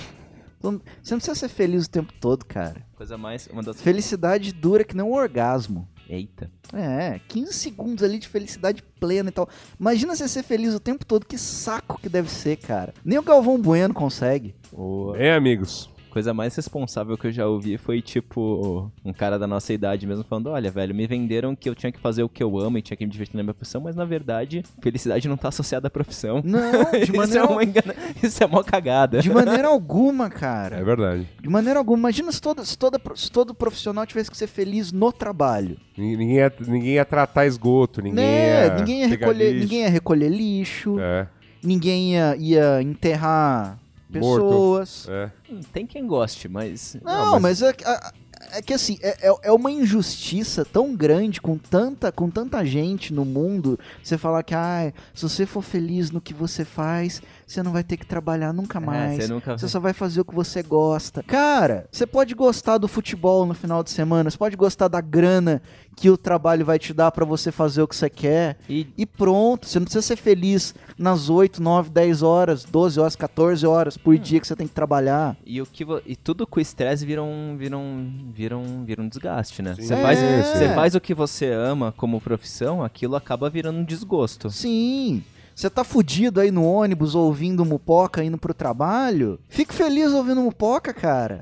S4: Você não precisa ser feliz o tempo todo, cara.
S2: Coisa mais... Uma das...
S4: Felicidade dura que nem um orgasmo.
S2: Eita.
S4: É, 15 segundos ali de felicidade plena e tal. Imagina você ser feliz o tempo todo, que saco que deve ser, cara. Nem o Galvão Bueno consegue.
S2: O...
S3: É, amigos.
S2: Coisa mais responsável que eu já ouvi foi, tipo, um cara da nossa idade mesmo falando: Olha, velho, me venderam que eu tinha que fazer o que eu amo e tinha que me divertir na minha profissão, mas na verdade, felicidade não tá associada à profissão.
S4: Não, de
S2: isso, é uma engana... isso é mó cagada.
S4: de maneira alguma, cara.
S3: É verdade.
S4: De maneira alguma. Imagina se todo, se, toda, se todo profissional tivesse que ser feliz no trabalho.
S3: Ninguém ninguém ia, ninguém ia tratar esgoto, ninguém
S4: né?
S3: ia.
S4: ninguém, ia
S3: pegar
S4: recolher,
S3: lixo.
S4: ninguém ia recolher lixo,
S3: É,
S4: ninguém ia, ia enterrar. Pessoas.
S3: é.
S2: Hum, Tem quem goste, mas.
S4: Não, mas, é, que- a- é que assim, é, é- é uma injustiça tão grande com tanta, com tanta gente no mundo. Você falar que, ah, se você for feliz no que você faz, você não vai ter que trabalhar nunca mais.
S2: É, você nunca
S4: Você só vai fazer o que você gosta. Cara, você pode gostar do futebol no final de semana, você pode gostar da grana que o trabalho vai te dar pra você fazer o que você quer.
S2: E
S4: E pronto, você não precisa ser feliz nas 8, 9, 10 horas, 12 horas, 14 horas por dia que você tem que trabalhar.
S2: E, o que vo- e tudo com estresse vira um, vira um, vira um, vira um desgaste, né?
S3: Sim.
S2: Você faz,
S4: É.
S2: você faz o que você ama como profissão, aquilo acaba virando um desgosto.
S4: Sim. Você tá fudido aí no ônibus ouvindo Mupoca indo pro trabalho? Fique feliz ouvindo Mupoca, cara.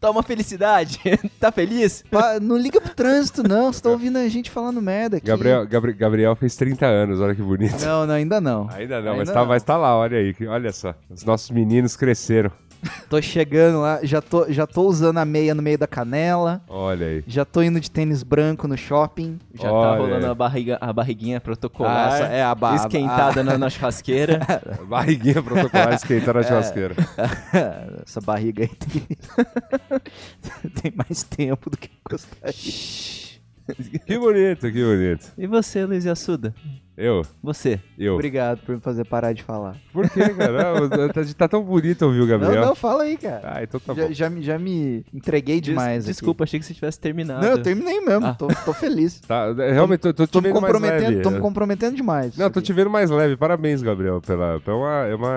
S2: Toma felicidade! tá feliz?
S4: Pa- não liga pro trânsito, não. Você tá ouvindo a gente falando merda aqui.
S3: Gabriel, Gabri- Gabriel fez 30 anos, olha que bonito.
S4: Não, não, ainda não.
S3: Ainda não,
S4: Ainda
S3: mas, tá,
S4: não.
S3: mas tá lá, olha aí. Olha só. Os nossos meninos cresceram.
S4: Tô chegando lá, já tô, já tô usando a meia no meio da canela.
S3: Olha aí.
S4: Já tô indo de tênis branco no shopping.
S2: Já
S3: Olha
S2: tá rolando
S3: aí.
S2: a, barriga, a barriguinha protocolar,
S4: Ah, essa- é a ba-
S2: esquentada na, na churrasqueira.
S3: Barriguinha protocolar esquentar na churrasqueira.
S4: Essa barriga aí tem, tem mais tempo do que gostaria.
S3: Que bonito, que bonito.
S2: e você, Luiz Assuda?
S3: Eu,
S2: Você?
S3: eu.
S4: Obrigado por me fazer parar de falar.
S3: Por quê, cara? Tá, tá tão bonito ouvir o Gabriel.
S4: Não, não, fala aí, cara.
S3: Ah, então tá
S4: já,
S3: bom.
S4: já, me- já me entreguei
S2: Des-
S4: demais aqui.
S2: Desculpa, achei que você tivesse terminado.
S4: Não, eu terminei mesmo.
S2: Ah.
S4: Tô, tô feliz.
S3: Tá, realmente, tô, tô te
S4: Tô me
S3: vendo mais
S4: comprometendo,
S3: leve.
S4: tô me comprometendo demais.
S3: Não, tô te vendo mais leve. Parabéns, Gabriel. Pela, é, uma, é, uma,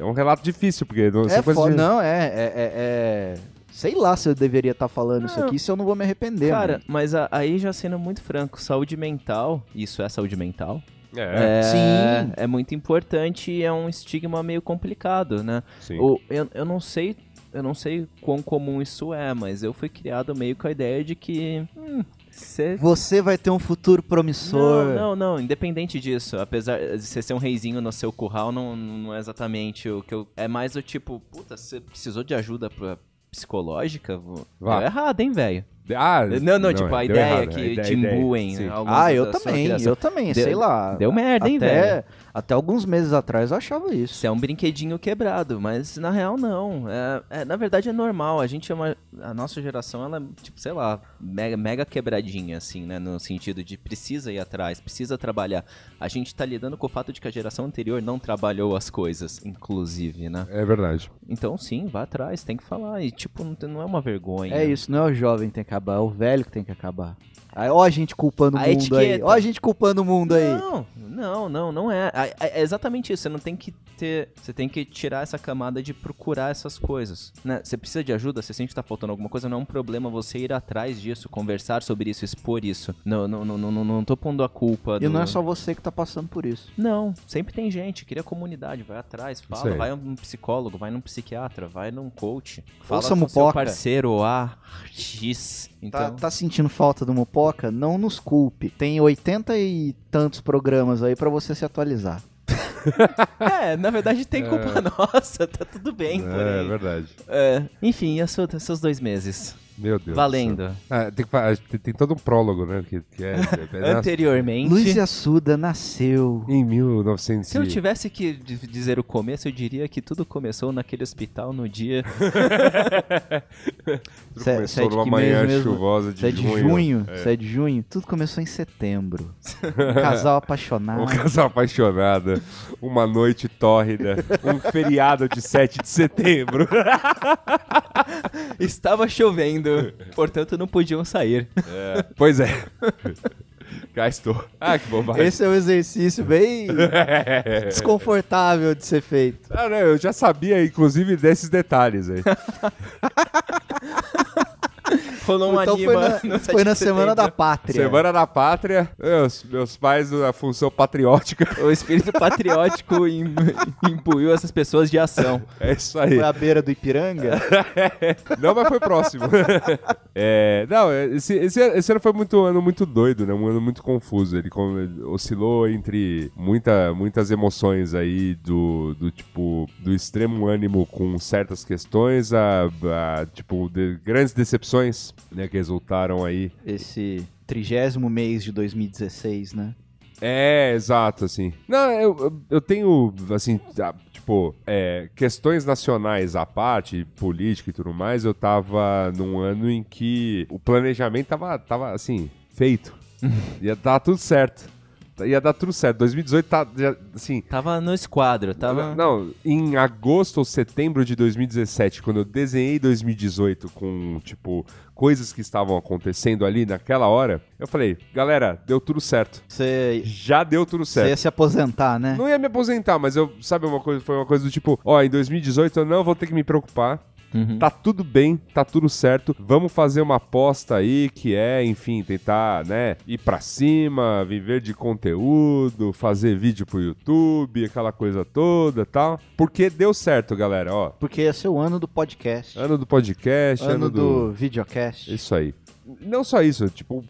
S3: é um relato difícil, porque não,
S4: É foda,
S3: de-
S4: não, é, é, é, é- Sei lá se eu deveria estar falando isso aqui, se eu não vou me arrepender.
S2: Cara,
S4: mano.
S2: mas a- aí já sendo muito franco, saúde mental, isso é saúde mental,
S3: É,
S2: é,
S4: Sim.
S2: é muito importante e é um estigma meio complicado, né?
S3: sim.
S2: O, eu, eu não sei. Eu não sei quão comum isso é, mas eu fui criado meio com a ideia de que. Hum, cê-
S4: Você vai ter um futuro promissor.
S2: Não, não, não, independente disso. Apesar de você ser um reizinho no seu curral, não, não é exatamente o que eu. É mais o tipo, puta, você precisou de ajuda pra- psicológica?
S3: Vá.
S2: Deu errado, hein, velho?
S3: Ah,
S2: Não, não, tipo, a ideia
S3: errado,
S2: que
S3: a ideia-
S4: Ah, eu também,
S2: criação.
S4: eu também,
S2: Deu-
S4: sei lá.
S2: deu merda, hein,
S4: até,
S2: velho?
S4: Até alguns meses atrás eu achava isso.
S2: Isso é um brinquedinho quebrado, mas na real não. É, é- na verdade é normal. A gente é uma. A nossa geração, ela é, tipo, sei lá, mega, mega quebradinha, assim, né? No sentido de precisa ir atrás, precisa trabalhar. A gente tá lidando com o fato de que a geração anterior não trabalhou as coisas, inclusive, né?
S3: É verdade.
S2: Então sim, vá atrás, tem que falar. E, tipo, não, não é uma vergonha.
S4: É isso, não é o jovem tem que acabar, é o velho que tem que acabar. Aí, ó a gente culpando o mundo aí.
S2: etiqueta.
S4: Ó a gente culpando o mundo aí.
S2: Não, não, não, não é. É- É exatamente isso. Você não tem que ter. Você tem que tirar essa camada de procurar essas coisas. Né? Você precisa de ajuda, você sente que tá faltando alguma coisa, não é um problema você ir atrás disso, conversar sobre isso, expor isso. Não, não, não, não, não, não tô pondo a culpa.
S4: E
S2: do-
S4: não é só você que tá passando por isso.
S2: Não, sempre tem gente, cria comunidade, vai atrás, fala,
S3: aí.
S2: vai num psicólogo, vai num psiquiatra, vai num coach. Fala
S4: Ouça
S2: com seu
S4: Mupoca.
S2: parceiro A, X.
S4: Tá,
S2: Então,
S4: tá sentindo falta do Mupoca? Não nos culpe. Tem 80 e tantos programas aí pra você se atualizar.
S2: é, na verdade tem culpa nossa, tá tudo bem por
S3: É,
S2: aí.
S3: verdade.
S2: É, enfim, e a sua- seus dois meses?
S3: Meu Deus. do
S2: Valendo.
S3: Ah, tem, que tem, tem todo um prólogo, né? Que, que é, é- é-
S2: Anteriormente,
S4: Luiz Assuda nasceu.
S3: em 1900.
S2: se eu tivesse que dizer o começo, eu diria que tudo começou naquele hospital no dia.
S3: Tudo começou
S4: de
S3: numa
S4: que
S3: manhã
S4: mesmo?
S3: chuvosa de
S4: é de
S3: junho.
S4: junho?
S3: É.
S4: É de junho? Tudo começou em setembro. Um casal apaixonado.
S3: Um casal apaixonado, uma noite tórrida, um feriado de 7 de setembro.
S2: Estava chovendo, portanto não podiam sair.
S3: pois é. Cá estou. Ah, que bobagem.
S4: Esse é um exercício bem desconfortável de ser feito.
S3: Ah, não, eu já sabia, inclusive, desses detalhes aí.
S2: Rolou um
S4: então foi
S2: anima
S4: na,
S2: no 7
S4: foi na Semana da Pátria.
S3: Semana da Pátria, meus, meus pais da função patriótica.
S2: O espírito patriótico im- imbuiu essas pessoas de ação.
S3: É isso aí.
S4: Foi à beira do Ipiranga.
S3: Não, mas foi próximo. É, não, esse, esse, esse ano foi muito, um ano muito doido, né? Um ano muito confuso. Ele oscilou entre muita, muitas emoções aí do, do tipo do extremo ânimo com certas questões a, a, tipo de grandes decepções, né? Que resultaram aí.
S4: Esse trigésimo mês de 2016, né?
S3: É, exato, assim. Não, eu, eu- tenho, assim, ah, tipo, é, questões nacionais à parte, política e tudo mais, eu tava num ano em que o planejamento tava, tava assim, feito. Ia dar tudo certo. Ia dar tudo certo. 2018 tá, já, assim...
S2: Tava no esquadro, tava...
S3: Não, em agosto ou setembro de 2017, quando eu desenhei 2018 com, tipo, coisas que estavam acontecendo ali naquela hora, eu falei, galera, deu tudo certo.
S4: Você
S3: Já deu tudo
S4: você ia
S3: certo.
S4: se aposentar, né?
S3: Não ia me aposentar, mas eu, sabe uma coisa, foi uma coisa do tipo, ó, em 2018 eu não vou ter que me preocupar.
S2: Uhum.
S3: Tá tudo bem, tá tudo certo. Vamos fazer uma aposta aí que é, enfim, tentar, né, ir pra cima, viver de conteúdo, fazer vídeo pro YouTube, aquela coisa toda, tal. Porque deu certo, galera, ó.
S4: Porque esse é o ano do podcast.
S3: Ano do podcast,
S4: ano
S3: ano,
S4: do,
S3: do
S4: videocast.
S3: isso aí. Não só isso, tipo,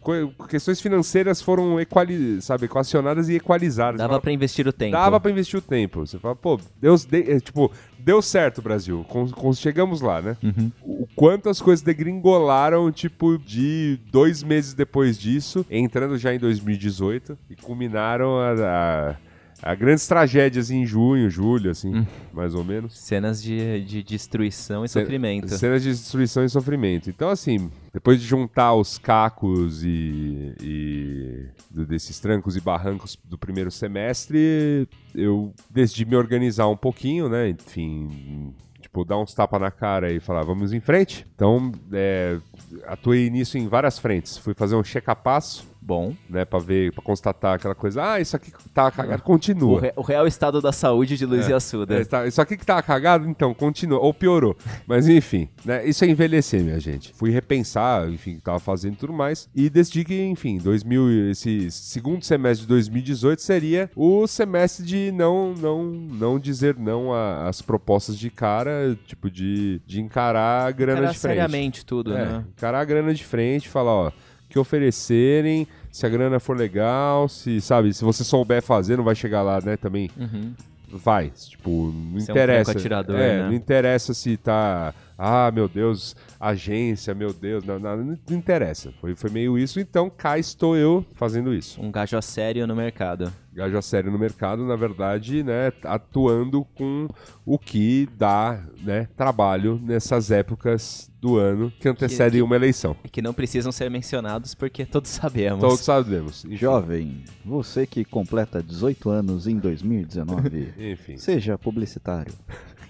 S3: questões financeiras foram equali sabe, equacionadas e equalizadas.
S2: Dava pra investir o tempo.
S3: Dava pra investir o tempo. Você fala, pô, Deus, de- é, tipo, deu certo, Brasil. Com- com- chegamos lá, né?
S2: Uhum.
S3: O quanto as coisas degringolaram, tipo, de dois meses depois disso, entrando já em 2018, e culminaram a, a, a grandes tragédias em junho, julho, assim,
S2: Hum.
S3: mais ou menos.
S2: Cenas de, de destruição e sofrimento.
S3: Cenas de destruição e sofrimento. Então, assim, depois de juntar os cacos e, e desses trancos e barrancos do primeiro semestre, eu decidi me organizar um pouquinho, né? Enfim, tipo, dar uns tapas na cara e falar, vamos em frente. Então, é, atuei nisso em várias frentes. Fui fazer um check-a-passo,
S2: Bom.
S3: né? Pra ver, pra constatar aquela coisa. Ah, isso aqui tá cagado.
S2: O,
S3: Continua.
S2: re- o real estado da saúde de Luiz
S3: É,
S2: Assuda.
S3: tá- isso aqui que tava cagado, então, continua. Ou piorou. Mas enfim, né? Isso é envelhecer, minha gente. Fui repensar, enfim, o que tava fazendo e tudo mais. E decidi que, enfim, 2000, e- esse segundo semestre de 2018 seria o semestre de não, não, não dizer não às propostas de cara, tipo, de, de encarar a grana
S2: Era
S3: de frente.
S2: seriamente tudo,
S3: É,
S2: né?
S3: encarar a grana de frente, falar, ó, que oferecerem, se a grana for legal, se, sabe, se você souber fazer, não vai chegar lá, né, também
S2: Uhum.
S3: vai, tipo, não
S2: Ser um
S3: interessa.
S2: franco atirador,
S3: é,
S2: né?
S3: não interessa se tá, ah, meu Deus, agência, meu Deus, não, não, não interessa. Foi, foi meio isso, então cá estou eu fazendo isso.
S2: Um gajo a sério no mercado.
S3: Gajo a sério no mercado, na verdade, né, atuando com o que dá, né, trabalho nessas épocas do ano que antecedem uma eleição.
S2: E que não precisam ser mencionados porque todos sabemos.
S3: Todos sabemos. Enfim.
S4: Jovem, você que completa 18 anos em 2019,
S3: Enfim.
S4: seja publicitário.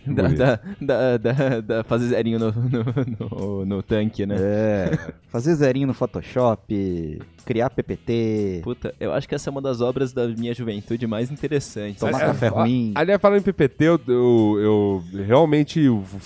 S2: da, da, da, da, da fazer zerinho no, no, no, no tanque, né?
S4: É, fazer zerinho no Photoshop, criar PPT,
S2: Puta, eu acho que essa é uma das obras da minha juventude mais interessantes.
S4: tomar
S3: É,
S4: café ruim.
S3: Aliás, falando em PPT, eu, eu, eu realmente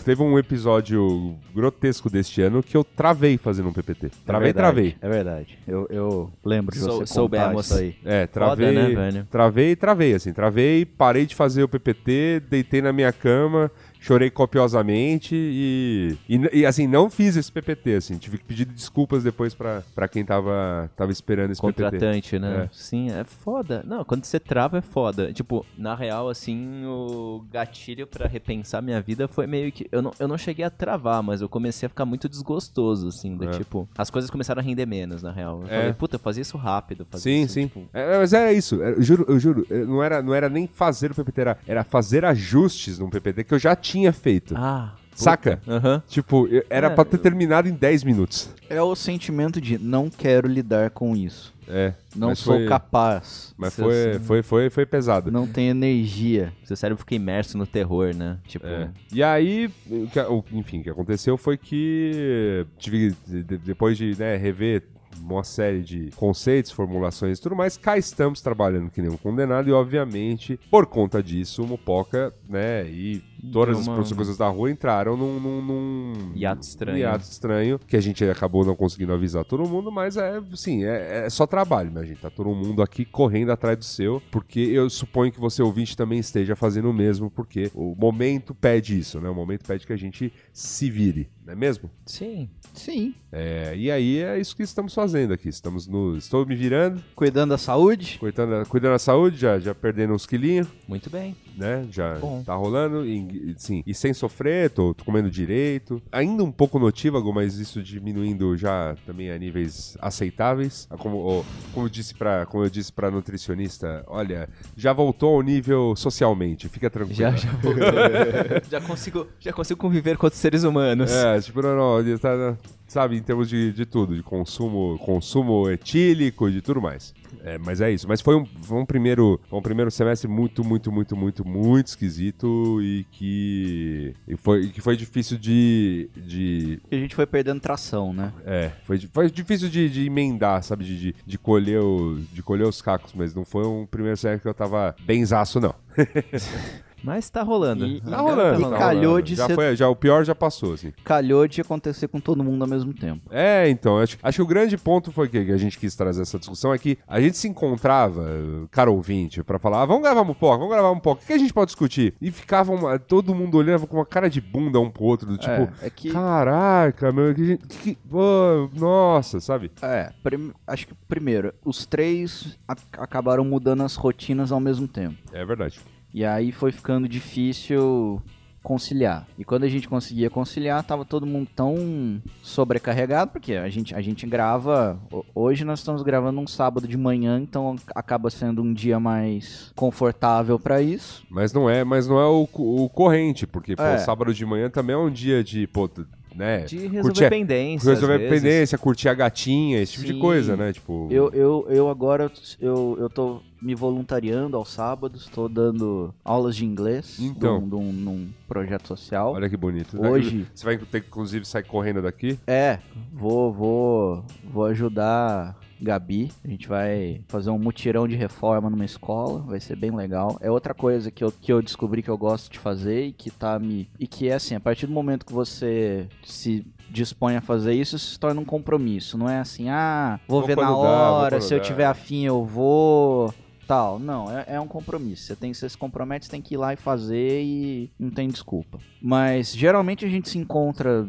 S3: teve um episódio grotesco deste ano que eu travei fazendo um PPT. Travei,
S4: é verdade,
S3: travei.
S4: É verdade. Eu, eu lembro de
S2: Sou-
S4: você
S2: soubemos.
S4: isso aí.
S3: É,
S2: Foda,
S3: travei,
S2: né, velho?
S3: travei, travei, assim, travei, parei de fazer o PPT, deitei na minha cama, chorei copiosamente e, e, e, assim, não fiz esse PPT, assim, tive que pedir desculpas depois pra, pra quem tava, tava esperando esse PPT.
S2: Contratante, né?
S3: É.
S2: Sim, é foda. Não, quando você trava é foda. Tipo, na real, assim, o gatilho pra repensar minha vida foi meio que. Eu não, eu não cheguei a travar, mas eu comecei a ficar muito desgostoso, assim. Do
S3: É.
S2: tipo, as coisas começaram a render menos, na real. Eu
S3: É.
S2: falei, puta, eu fazia isso rápido. Fazia
S3: Sim,
S2: isso,
S3: sim.
S2: tipo,
S3: É, mas era isso, é, eu juro, eu juro, é, não era, não era nem fazer o PPT, era, era fazer ajustes num PPT que eu já tinha feito.
S2: ah.
S3: Saca?
S2: Aham.
S3: Tipo, era
S2: É,
S3: pra ter terminado em 10 minutos.
S4: É o sentimento de não quero lidar com isso.
S3: É.
S4: Não sou
S3: foi,
S4: capaz.
S3: Mas
S2: Seu-
S3: foi,
S2: seu-
S3: foi, foi, foi pesado.
S4: Não tenho energia.
S2: Seu cérebro fica imerso no terror, né? Tipo,
S3: É. E aí, o que- o- enfim, o que aconteceu foi que tive, de- de- depois de né, rever uma série de conceitos, formulações e tudo mais, cá estamos trabalhando que nem um condenado e, obviamente, por conta disso, o Mupoca, né, e todas as
S2: uma-
S3: outras coisas da rua entraram num, num, num
S2: Hiato estranho.
S3: hiato estranho, que a gente acabou não conseguindo avisar todo mundo, mas é, sim, é, é só trabalho, minha gente. Tá todo mundo aqui correndo atrás do seu, porque eu suponho que você ouvinte também esteja fazendo o mesmo, porque o momento pede isso, né? O momento pede que a gente se vire, não é mesmo?
S2: Sim.
S4: Sim.
S3: É, e aí é isso que estamos fazendo aqui. Estamos no. Estou me virando,
S4: Cuidando da saúde.
S3: cuidando, cuidando da saúde, já, já perdendo uns quilinhos
S2: Muito bem.
S3: né? Já
S2: Bom.
S3: tá rolando, e, sim, e sem sofrer, tô, tô comendo direito. Ainda um pouco notívago, mas isso diminuindo já também a níveis aceitáveis. Ah, Como, como, eu disse pra, como eu disse pra nutricionista, olha, já voltou ao nível socialmente, fica tranquilo.
S2: Já, já, já consigo, já consigo conviver com outros seres humanos.
S3: É, tipo, não, não, ele tá, sabe, em termos de, de tudo, de consumo, consumo etílico, de tudo mais. É, mas é isso. Mas foi um, foi um primeiro, um primeiro semestre muito, muito, muito, muito, muito esquisito e que e foi, e que foi difícil de, de
S4: a gente foi perdendo tração, né?
S3: é, foi, foi difícil de, de emendar, sabe? De, de, de colher o, de colher os cacos, mas não foi um primeiro semestre que eu tava benzaço, não.
S2: Mas tá rolando.
S4: E-
S3: Tá rolando,
S4: E
S3: tá
S4: calhou
S3: rolando.
S4: de
S3: já
S4: ser-
S3: Foi, já, o pior já passou, assim.
S4: Calhou de acontecer com todo mundo ao mesmo tempo.
S3: É, então, acho, acho que o grande ponto foi que, que a gente quis trazer essa discussão é que a gente se encontrava, cara ouvinte, pra falar, ah, vamos gravar um pouco, vamos gravar um pouco, o que a gente pode discutir? E ficava uma- todo mundo olhando com uma cara de bunda um pro outro, do tipo,
S4: é, é que.
S3: caraca, meu, que, gente- que, pô, nossa, sabe?
S4: É, prim- acho que primeiro, os três a- acabaram mudando as rotinas ao mesmo tempo.
S3: É verdade.
S4: E aí foi ficando difícil conciliar. E quando a gente conseguia conciliar, tava todo mundo tão sobrecarregado, porque a gente, a gente grava. ho- Hoje nós estamos gravando um sábado de manhã, então acaba sendo um dia mais confortável pra isso.
S3: Mas não é, mas não é o, o corrente, porque, pô,
S4: É.
S3: sábado de manhã também é um dia de, pô, né?
S2: De resolver
S3: curtir
S2: pendência.
S3: resolver
S2: às vezes.
S3: pendência, curtir a gatinha, esse tipo de
S4: Sim.
S3: coisa, né? Tipo,
S4: Eu, eu, eu agora eu, eu tô me voluntariando aos sábados, tô dando aulas de inglês
S3: Então.
S4: de um- de um- num projeto social.
S3: olha que bonito.
S4: Hoje-
S3: Você vai ter que, inclusive, sair correndo daqui?
S4: É, vou, vou, vou ajudar Gabi. A gente vai fazer um mutirão de reforma numa escola, vai ser bem legal. É outra coisa que eu, que eu descobri que eu gosto de fazer e que tá me. E que é assim, a partir do momento que você se dispõe a fazer isso, isso se torna um compromisso. Não é assim, ah, vou,
S3: Vou
S4: ver na
S3: dá,
S4: hora, se eu tiver afim eu vou. Tal, não, é, é um compromisso. Você tem, você se compromete, você tem que ir lá e fazer e não tem desculpa. Mas geralmente a gente se encontra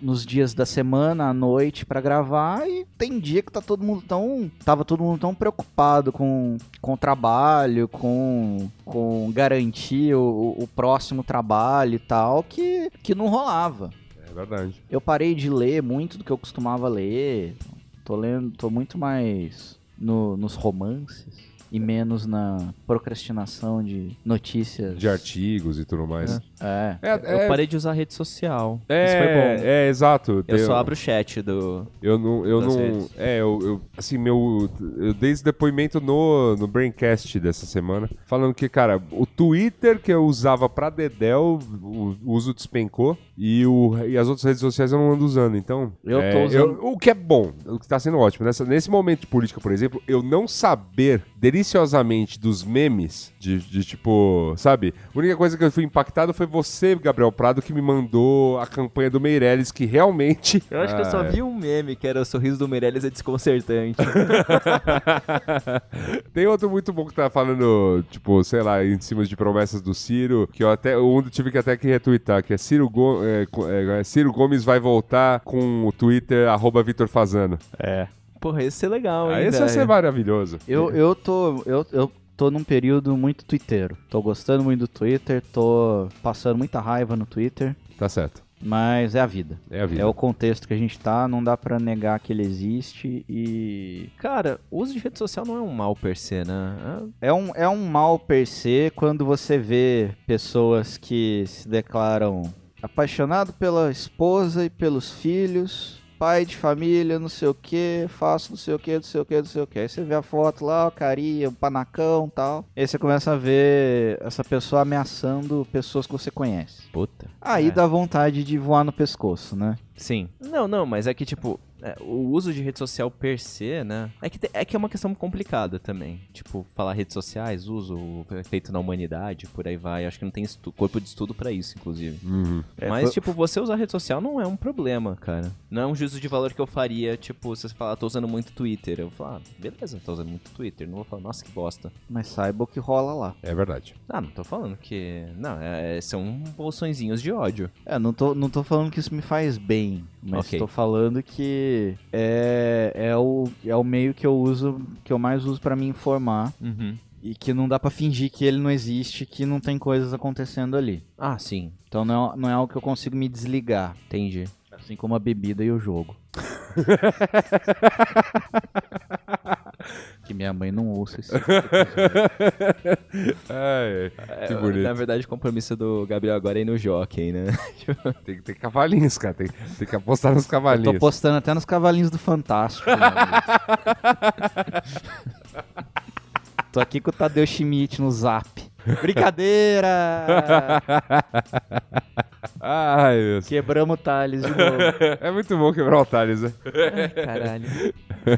S4: nos dias da semana, à noite, pra gravar, e tem dia que tá todo mundo tão. Tava todo mundo tão preocupado com, com o trabalho, com, com garantir o, o próximo trabalho e tal, que, que não rolava.
S3: É verdade.
S4: Eu parei de ler muito do que eu costumava ler. Tô lendo, tô muito mais no- nos romances e menos na procrastinação de notícias.
S3: De artigos e tudo mais.
S4: É.
S3: É,
S2: Eu
S3: é,
S2: parei de usar rede social.
S3: é,
S2: Isso foi bom.
S3: é, exato.
S2: Eu só abro o chat do.
S3: Eu não, eu não,
S2: redes.
S3: é, eu, eu- assim, meu, eu dei esse depoimento no, no Braincast dessa semana, falando que, cara, o Twitter que eu usava pra Dedel, o, o uso despencou, e, o, e as outras redes sociais eu não ando usando, então...
S4: Eu
S3: é,
S4: tô usando-
S3: o que é bom, o que tá sendo ótimo, nessa, nesse momento de política, por exemplo, eu não saber deliciosamente dos memes, de, de tipo, sabe, a única coisa que eu fui impactado foi você, Gabriel Prado, que me mandou a campanha do Meirelles, que realmente...
S2: Eu acho que eu só
S3: Ah, é.
S2: vi um meme que era o sorriso do Meirelles é desconcertante.
S3: Tem outro muito bom que tá falando, tipo, sei lá, em cima de promessas do Ciro, que eu até, um tive que até que retweetar, que é Ciro, Go- é, co- é, Ciro Gomes vai voltar com o Twitter, arroba Vitor Fazano.
S2: é. Porra, esse é legal, hein?
S3: Aí esse vai ser maravilhoso.
S4: Eu, eu tô. Eu, eu tô num período muito twitteiro. Tô gostando muito do Twitter, tô passando muita raiva no Twitter.
S3: Tá certo.
S4: Mas é a vida.
S3: É a vida.
S4: É o contexto que a gente tá, não dá pra negar que ele existe e.
S2: Cara, o uso de rede social não é um mal per se, né?
S4: É um, é um mal per se quando você vê pessoas que se declaram apaixonado pela esposa e pelos filhos, pai de família, não sei o que, faço não sei o que, não sei o que, não sei o que. Aí você vê a foto lá, o carinha, o panacão e tal. Aí você começa a ver essa pessoa ameaçando pessoas que você conhece.
S2: Puta.
S4: Aí
S2: É.
S4: dá vontade de voar no pescoço, né?
S2: Sim. Não, não, mas é que, tipo, é, o uso de rede social per se, né? É que, te- é que é uma questão complicada também. Tipo, falar redes sociais, uso, o efeito na humanidade, por aí vai. Acho que não tem estu- corpo de estudo pra isso, inclusive.
S3: Uhum.
S4: É,
S2: Mas,
S4: foi-
S2: tipo, você usar rede social não é um problema, cara. Não é um juízo de valor que eu faria, tipo, se você falar, tô usando muito Twitter. Eu vou falar, ah, beleza, tô usando muito Twitter. Não vou falar, nossa, que bosta.
S4: Mas saiba o que rola lá.
S3: É verdade.
S2: Ah, não tô falando que. Não, é- são bolsõezinhos de ódio.
S4: É, não tô, não tô falando que isso me faz bem, mas
S2: Ok.
S4: tô falando que é, é, o, é o meio que eu uso, que eu mais uso pra me informar
S2: Uhum.
S4: e que não dá pra fingir que ele não existe, que não tem coisas acontecendo ali.
S2: Ah, sim.
S4: Então não é, não é algo que eu consigo me desligar,
S2: Entendi.
S4: assim como a bebida e o jogo. Que minha mãe não ouça isso. tipo
S3: Ai, que
S2: É,
S3: bonito.
S2: Na verdade, o compromisso do Gabriel agora é ir no jockey, né?
S3: Tem que ter cavalinhos, cara. Tem, tem que apostar nos
S4: Tô
S3: cavalinhos.
S4: postando até nos cavalinhos do Fantástico. amigo. Tô aqui com o Tadeu Schmidt no zap. Brincadeira!
S3: Ai, meu.
S4: Quebramos o Thales de novo.
S3: É muito bom quebrar o Thales, né?
S2: Caralho.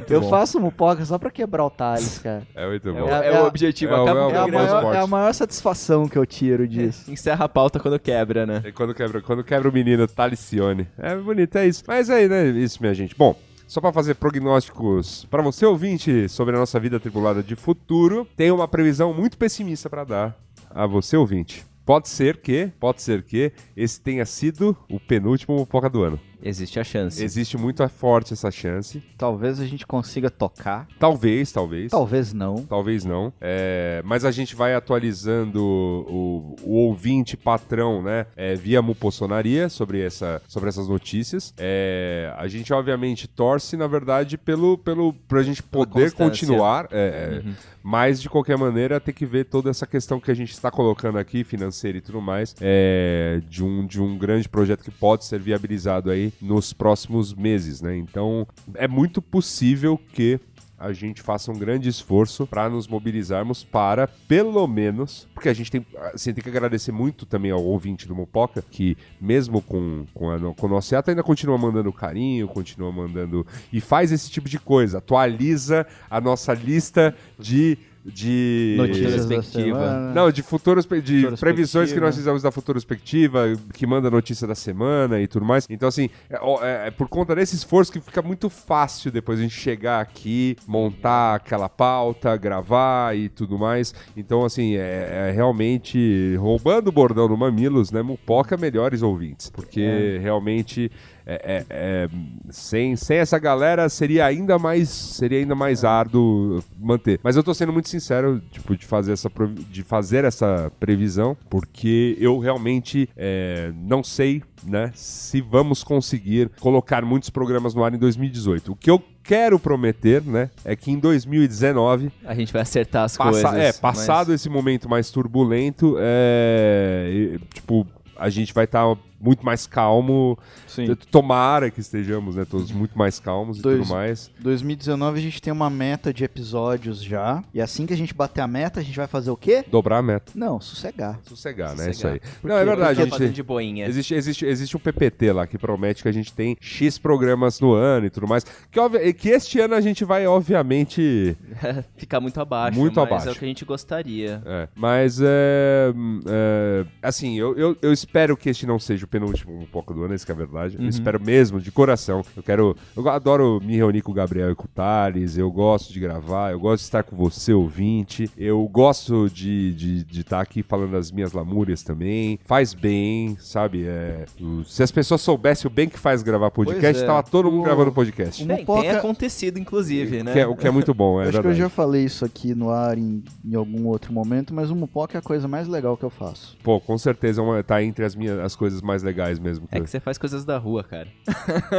S4: Eu faço mupoca só pra quebrar o Thales, cara.
S3: É muito
S2: É,
S3: bom.
S4: É-
S2: é
S4: é
S2: o objetivo.
S3: é o- é
S4: É a, maior, é a maior satisfação que eu tiro disso.
S2: Encerra a pauta quando quebra, né?
S3: É quando quebra, quando quebra o menino, Talicione. É bonito, é isso. Mas aí, né? Isso, minha gente. Bom. Só pra fazer prognósticos para você ouvinte sobre a nossa vida tribulada de futuro, tem uma previsão muito pessimista pra dar a você ouvinte. Pode ser que, pode ser que esse tenha sido o penúltimo Mupoca do ano.
S2: Existe a chance.
S3: Existe muito forte essa chance.
S4: Talvez a gente consiga tocar.
S3: Talvez, talvez.
S4: Talvez não.
S3: Talvez não. É, mas a gente vai atualizando o, o ouvinte patrão, né? é, via Mupossonaria sobre, essa, sobre essas notícias. É, a gente, obviamente, torce, na verdade, pelo, pelo, pra gente poder continuar. é, é, Mas, de qualquer maneira, tem que ver toda essa questão que a gente está colocando aqui, financeira e tudo mais, é, de, um, de um grande projeto que pode ser viabilizado aí nos próximos meses, né? Então, é muito possível que a gente faça um grande esforço para nos mobilizarmos para, pelo menos, porque a gente tem, assim, tem que agradecer muito também ao ouvinte do Mopoca, que mesmo com, com, a, com o nosso ato ainda continua mandando carinho, continua mandando e faz esse tipo de coisa, atualiza a nossa lista de de
S4: Notícias da
S2: Perspectiva.
S4: semana.
S3: não, de futuros de previsões que nós fizemos da Futurospectiva, que manda notícia da semana e tudo mais. Então, assim, é, é- é por conta desse esforço que fica muito fácil depois a gente chegar aqui, montar aquela pauta, gravar e tudo mais. Então, assim, é, é realmente roubando o bordão do Mamilos, né? Mupoca melhores ouvintes. Porque realmente. É- é- é, sem, sem essa galera seria ainda mais seria ainda mais árduo manter. Mas eu tô sendo muito sincero, tipo, de fazer essa, de fazer essa previsão, porque eu realmente é, não sei, né, se vamos conseguir colocar muitos programas no ar em 2018. O que eu quero prometer, né, é que em 2019
S2: A gente vai acertar as
S3: Passa-
S2: coisas.
S3: é, passado
S2: mas-
S3: esse momento mais turbulento, é, tipo, a gente vai estar muito mais calmo.
S4: Sim.
S3: Tomara que estejamos, né, todos muito mais calmos e
S4: Dois-
S3: tudo mais.
S4: 2019 a gente tem uma meta de episódios já. E assim que a gente bater a meta, a gente vai fazer o quê?
S3: Dobrar a meta.
S4: Não, sossegar.
S3: Sossegar, né?
S2: Sossegar.
S3: Isso aí.
S2: Porque
S3: Não, é verdade. A gente,
S2: de boinha.
S3: existe, existe, existe um PPT lá que promete que a gente tem X programas no ano e tudo mais. Que, que este ano a gente vai, obviamente.
S2: Ficar muito abaixo.
S3: Muito
S2: mas
S3: abaixo.
S2: é o que a gente gostaria.
S3: É, mas é, é, Assim, eu, eu, eu espero que este não seja o penúltimo um pouco do ano, isso que é a verdade. Eu espero mesmo, de coração. Eu quero. Eu adoro me reunir com o Gabriel e com o Thales. Eu gosto de gravar, eu gosto de estar com você, ouvinte. Eu gosto de estar de, de estar aqui falando as minhas lamúrias também. Faz bem, sabe? É, o- se as pessoas soubessem o bem que faz gravar podcast,
S4: é.
S3: tava todo mundo
S4: O-
S3: gravando podcast.
S4: o
S2: Tem,
S4: Mupoca-
S2: tem acontecido, inclusive, né?
S3: Que é- o que é muito bom, é
S4: acho que eu
S3: verdade.
S4: já falei isso aqui no ar em, em algum outro momento, mas o Mupoca é a coisa mais legal que eu faço.
S3: Pô, com certeza é uma- tá entre as minhas as coisas mais legais mesmo. que
S2: É
S3: eu-
S2: que você faz coisas da rua, cara.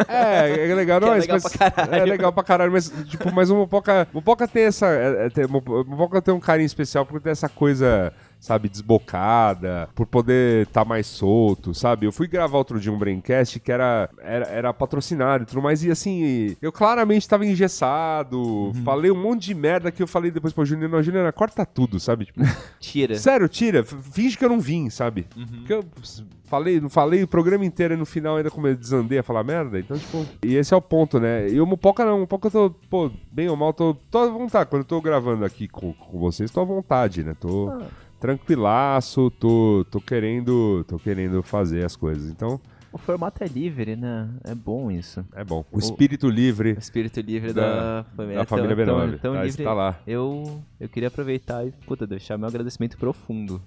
S3: É, é legal, não,
S2: Que é legal
S3: mas-
S2: pra caralho.
S3: É legal pra caralho, mas, tipo, mas o Mopoca, Mopoca tem essa. É, é, tem, Mopo- Mopoca tem um carinho especial porque tem essa coisa. Sabe, desbocada, por poder estar mais solto, sabe? Eu fui gravar outro dia um Braincast que era, era, era patrocinado e tudo mais, e assim, eu claramente tava engessado,
S2: Uhum.
S3: falei um monte de merda que eu falei depois pro Júnior, não, Júnior, corta tudo, sabe? Tipo,
S2: Tira.
S3: Sério, tira. Finge que eu não vim, sabe? Porque eu falei, não falei o programa inteiro e no final ainda como eu desandei a falar merda. Então, tipo. E esse é o ponto, né? E o Mupoca não. O Mupoca eu tô, pô, bem ou mal, tô, tô à vontade. Quando eu tô gravando aqui com, com vocês, tô à vontade, né? Tô tranquilaço, tô, tô querendo. tô querendo fazer as coisas. Então,
S2: O formato é livre, né? É bom isso.
S3: é bom. O espírito livre
S2: O espírito livre
S3: Da-
S2: da, família.
S3: da
S2: é tão-
S3: família
S2: tão-
S3: B9.
S2: tão
S3: Tá,
S2: livre.
S3: está lá.
S2: Eu, eu queria aproveitar e, puta, deixar meu agradecimento profundo.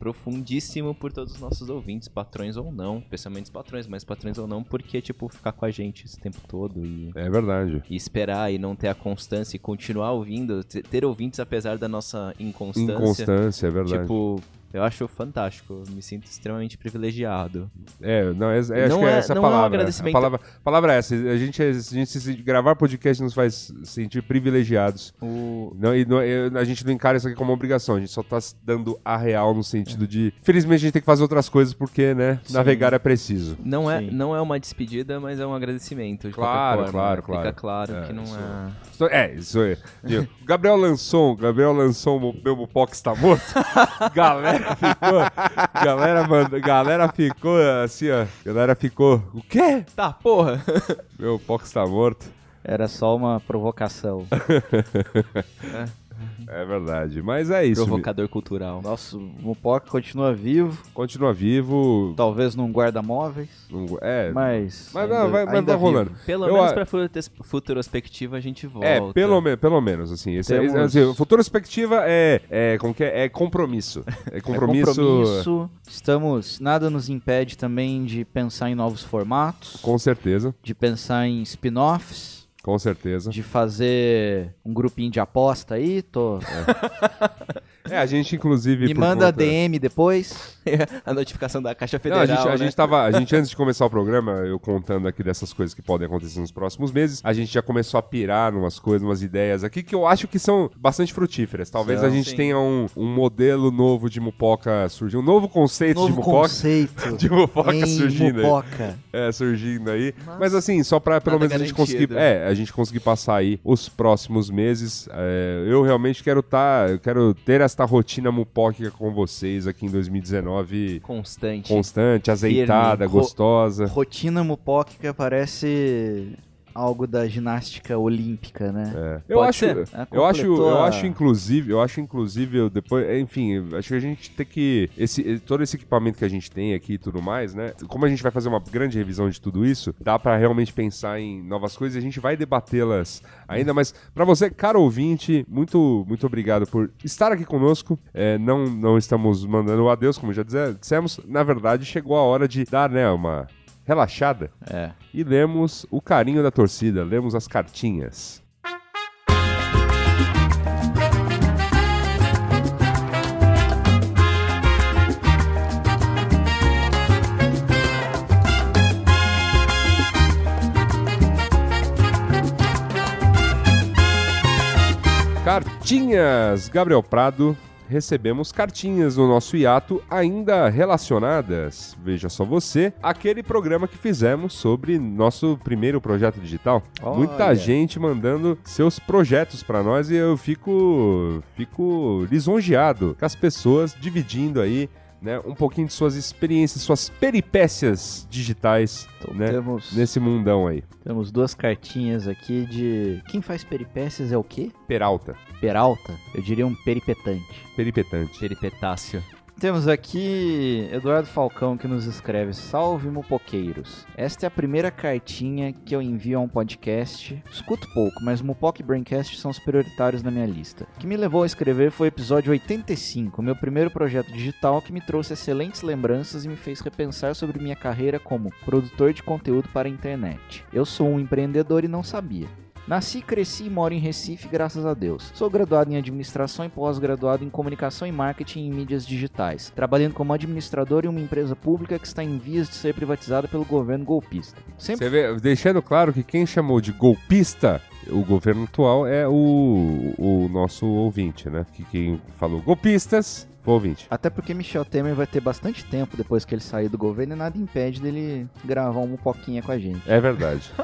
S2: Profundíssimo por todos os nossos ouvintes, patrões ou não. Especialmente os patrões, mas patrões ou não, porque, tipo, ficar com a gente esse tempo todo e,
S3: É verdade.
S2: e esperar e não ter a constância e continuar ouvindo, ter, ter ouvintes apesar da nossa inconstância.
S3: Inconstância, é verdade.
S2: Tipo, Eu acho fantástico, me sinto extremamente privilegiado.
S3: É, não, é, é, acho
S2: Não
S3: que é
S2: é-
S3: essa a
S2: não é um
S3: palavra.
S2: agradecimento.
S3: A palavra, palavra é essa. A gente, a gente se, gravar podcast nos faz sentir privilegiados.
S2: O...
S3: Não, e não- a gente não encara isso aqui como uma obrigação, a gente só tá dando a real no sentido de. Felizmente a gente tem que fazer outras coisas porque, né, navegar é preciso.
S2: Não, é,
S4: Sim.
S2: não é uma despedida, mas é um agradecimento. De
S3: Claro,
S2: forma.
S3: claro,
S2: Fica
S3: claro.
S2: claro
S3: É,
S2: que não
S3: isso-
S2: é.
S3: Isso- É, isso é. Viu? O Gabriel lançou, o Gabriel lançou o meu Mupox está morto. galera ficou. Galera, manda, galera ficou assim, ó. Galera ficou. O quê?
S2: Tá, porra!
S3: Meu Pox está morto.
S4: Era só uma provocação.
S3: É verdade. Mas é isso.
S2: Provocador cultural.
S4: Nosso Mupoca continua vivo,
S3: Continua vivo.
S4: talvez num guarda-móveis,
S3: É.
S4: mas.
S3: Mas
S4: ainda-
S3: não, vai, mas
S4: ainda
S3: tá rolando.
S4: vivo.
S2: Pelo
S3: Eu
S2: menos
S3: a-
S2: pra futu- futurospectiva a gente volta.
S3: É, pelo, me, pelo menos, assim. Esse,
S4: Temos-
S3: assim, futura perspectiva é, é, como que é? É compromisso. É
S4: É
S3: compromisso,
S4: compromisso. Estamos. Nada nos impede também de pensar em novos formatos,
S3: com certeza,
S4: de pensar em spin-offs,
S3: com certeza.
S4: de fazer um grupinho de aposta aí. Tô...
S3: É, a gente inclusive
S4: Me manda
S3: conta-
S4: DM depois.
S2: a notificação da Caixa
S3: Não,
S2: Federal,
S3: a gente, a
S2: né?
S3: gente tava, a gente antes de começar o programa, eu contando aqui dessas coisas que podem acontecer nos próximos meses, a gente já começou a pirar numas coisas, umas ideias aqui que eu acho que são bastante frutíferas. Talvez
S4: São,
S3: a gente
S2: sim.
S3: tenha um, um modelo novo de mupoca surgir, um novo conceito de
S4: Novo
S3: mupoca,
S4: conceito.
S3: de mupoca
S4: em
S3: surgindo aí.
S4: Mupoca.
S3: É, surgindo aí. Mas, assim, só pra pelo menos a gente
S2: garantido.
S3: conseguir. É, a gente conseguir passar aí os próximos meses. É, eu realmente quero tá. Eu quero ter esta rotina mupóquica com vocês aqui em 2019
S2: Constante.
S3: constante, azeitada,
S4: Ro-
S3: gostosa.
S4: Rotina mupóquica parece algo da ginástica olímpica, né?
S3: É. Eu acho,
S2: ser.
S4: Ah,
S3: eu acho, eu acho inclusive, eu acho inclusive eu depois, enfim, eu acho que a gente tem que esse todo esse equipamento que a gente tem aqui e tudo mais, né? Como a gente vai fazer uma grande revisão de tudo isso, dá pra realmente pensar em novas coisas e a gente vai debatê-las ainda, mas pra você, caro ouvinte, muito muito obrigado por estar aqui conosco. É, não não estamos mandando adeus, como já dissemos, na verdade chegou a hora de dar, né, uma relaxada
S4: É.
S3: e lemos o carinho da torcida, lemos as cartinhas. Cartinhas, Gabriel Prado. Recebemos cartinhas no nosso hiato ainda relacionadas, veja só você, aquele programa que fizemos sobre nosso primeiro projeto digital.
S4: Olha.
S3: Muita gente mandando seus projetos pra nós e eu fico fico lisonjeado com as pessoas dividindo aí, né, um pouquinho de suas experiências, suas peripécias digitais,
S4: Então
S3: né,
S4: temos,
S3: nesse mundão aí.
S4: temos duas cartinhas aqui de. Quem faz peripécias é o quê?
S3: Peralta,
S4: Peralta? Eu diria um peripetante.
S3: peripetante.
S2: Peripetácio.
S4: Temos aqui Eduardo Falcão que nos escreve: Salve Mupoqueiros. Esta é a primeira cartinha que eu envio a um podcast. Escuto pouco, mas Mupoc e Braincast são os prioritários na minha lista. O que me levou a escrever foi o episódio 85, meu primeiro projeto digital que me trouxe excelentes lembranças e me fez repensar sobre minha carreira como produtor de conteúdo para a internet. Eu sou um empreendedor e não sabia. Nasci, cresci e moro em Recife, graças a Deus. Sou graduado em administração e pós-graduado em comunicação e marketing em mídias digitais, trabalhando como administrador em uma empresa pública que está em vias de ser privatizada pelo governo golpista. Sempre
S3: vê, deixando claro que quem chamou de golpista o governo atual é o, o nosso ouvinte, né? Que quem falou golpistas foi o ouvinte.
S4: Até porque Michel Temer vai ter bastante tempo depois que ele sair do governo e nada impede dele gravar uma poquinha com a gente.
S3: É verdade.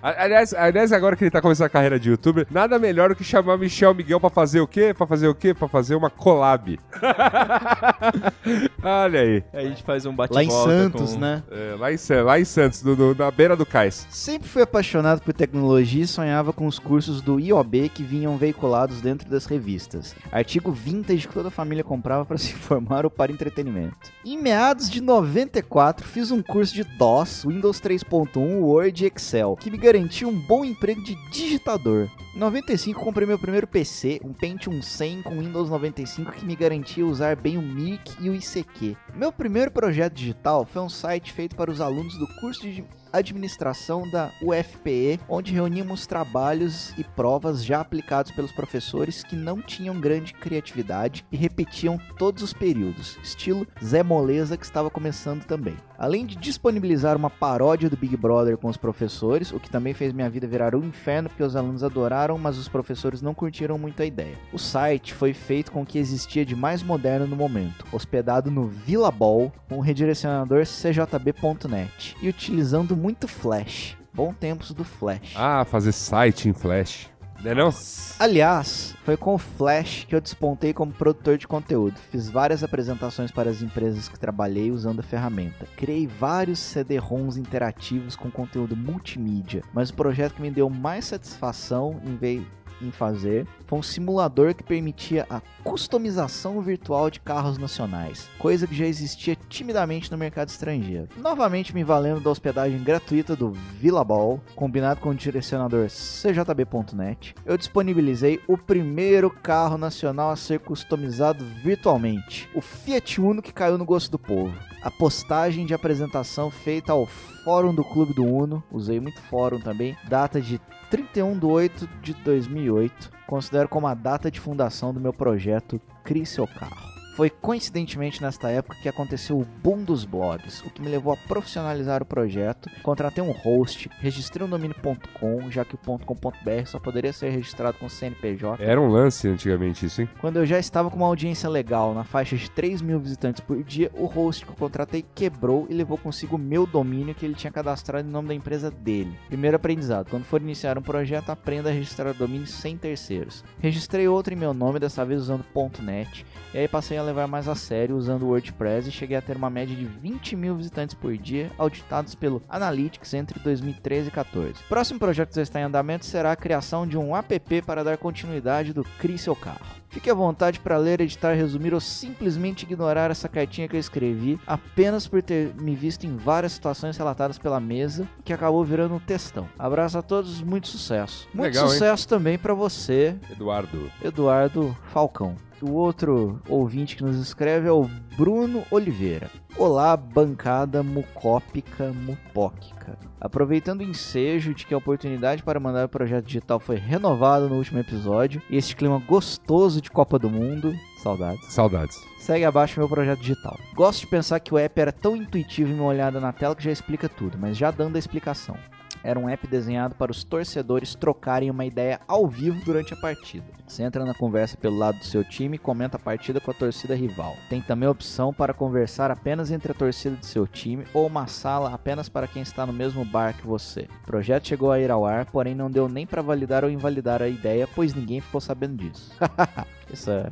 S3: Aliás, aliás, agora que ele tá começando a carreira de youtuber, nada melhor do que chamar Michel Miguel pra fazer o quê? Pra fazer o quê? Pra fazer uma collab. Olha aí.
S2: A gente faz um
S4: Lá
S2: bate-volta
S4: em Santos,
S2: com...
S4: né?
S3: É, lá, em, lá em Santos, no- no- na beira do cais.
S4: Sempre fui apaixonado por tecnologia e sonhava com os cursos do IOB que vinham veiculados dentro das revistas. Artigo vintage que toda a família comprava para se informar ou para entretenimento. Em meados de 94, fiz um curso de DOS, Windows 3.1, Word e Excel, que me garantiu um bom emprego de digitador. Em 95, comprei meu primeiro PC, um Pentium 100 com Windows 95 que me garantia usar bem o Mirk e o ICQ. Meu primeiro projeto digital foi um site feito para os alunos do curso de administração da UFPE, onde reuníamos trabalhos e provas já aplicados pelos professores que não tinham grande criatividade e repetiam todos os períodos, estilo Zé Moleza que estava começando também. Além de disponibilizar uma paródia do Big Brother com os professores, o que também fez minha vida virar um inferno porque os alunos adoraram, mas os professores não curtiram muito a ideia. O site foi feito com o que existia de mais moderno no momento, hospedado no Villa Ball com o redirecionador cjb.net e utilizando muito Flash. Bom tempos do Flash.
S3: Ah, fazer site em Flash. Não é não?
S4: Aliás, foi com o Flash que eu despontei como produtor de conteúdo. Fiz várias apresentações para as empresas que trabalhei usando a ferramenta. Criei vários CD-ROMs interativos com conteúdo multimídia, mas o projeto que me deu mais satisfação em vez em fazer foi um simulador que permitia a customização virtual de carros nacionais, coisa que já existia timidamente no mercado estrangeiro. Novamente me valendo da hospedagem gratuita do Villa Ball, combinado com o direcionador cjb.net, eu disponibilizei o primeiro carro nacional a ser customizado virtualmente, o Fiat Uno que caiu no gosto do povo. A postagem de apresentação feita ao Fórum do Clube do Uno, usei muito fórum também, data de 31 de 8 de 2008, considero como a data de fundação do meu projeto Crie Seu Carro. Foi coincidentemente nesta época que aconteceu o boom dos blogs, o que me levou a profissionalizar o projeto. Contratei um host, registrei um domínio.com, já que o .com.br só poderia ser registrado com CNPJ.
S3: Era um lance antigamente isso, hein?
S4: Quando eu já estava com uma audiência legal, na faixa de 3 mil visitantes por dia, o host que eu contratei quebrou e levou consigo o meu domínio que ele tinha cadastrado em nome da empresa dele. Primeiro aprendizado: quando for iniciar um projeto, aprenda a registrar domínio sem terceiros. Registrei outro em meu nome, dessa vez usando .net, e aí passei a levar mais a sério usando o WordPress e cheguei a ter uma média de 20 mil visitantes por dia, auditados pelo Analytics entre 2013 e 2014. Próximo projeto que já está em andamento será a criação de um app para dar continuidade do Crie Seu Carro. Fique à vontade para ler, editar, resumir ou simplesmente ignorar essa cartinha que eu escrevi apenas por ter me visto em várias situações relatadas pela mesa que acabou virando um textão. Abraço a todos, muito sucesso. Muito
S3: Legal, hein?
S4: sucesso também para você,
S3: Eduardo.
S4: Eduardo Falcão. O outro ouvinte que nos escreve é o Bruno Oliveira. Olá, bancada mucópica mupóquica. Aproveitando o ensejo de que a oportunidade para mandar o projeto digital foi renovada no último episódio e este clima gostoso de Copa do Mundo, saudades.
S3: Saudades.
S4: Segue abaixo meu projeto digital. Gosto de pensar que o app era tão intuitivo em uma olhada na tela que já explica tudo, mas já dando a explicação. Era um app desenhado para os torcedores trocarem uma ideia ao vivo durante a partida. Você entra na conversa pelo lado do seu time e comenta a partida com a torcida rival. Tem também a opção para conversar apenas entre a torcida do seu time ou uma sala apenas para quem está no mesmo bar que você. O projeto chegou a ir ao ar, porém não deu nem para validar ou invalidar a ideia, pois ninguém ficou sabendo disso. Isso é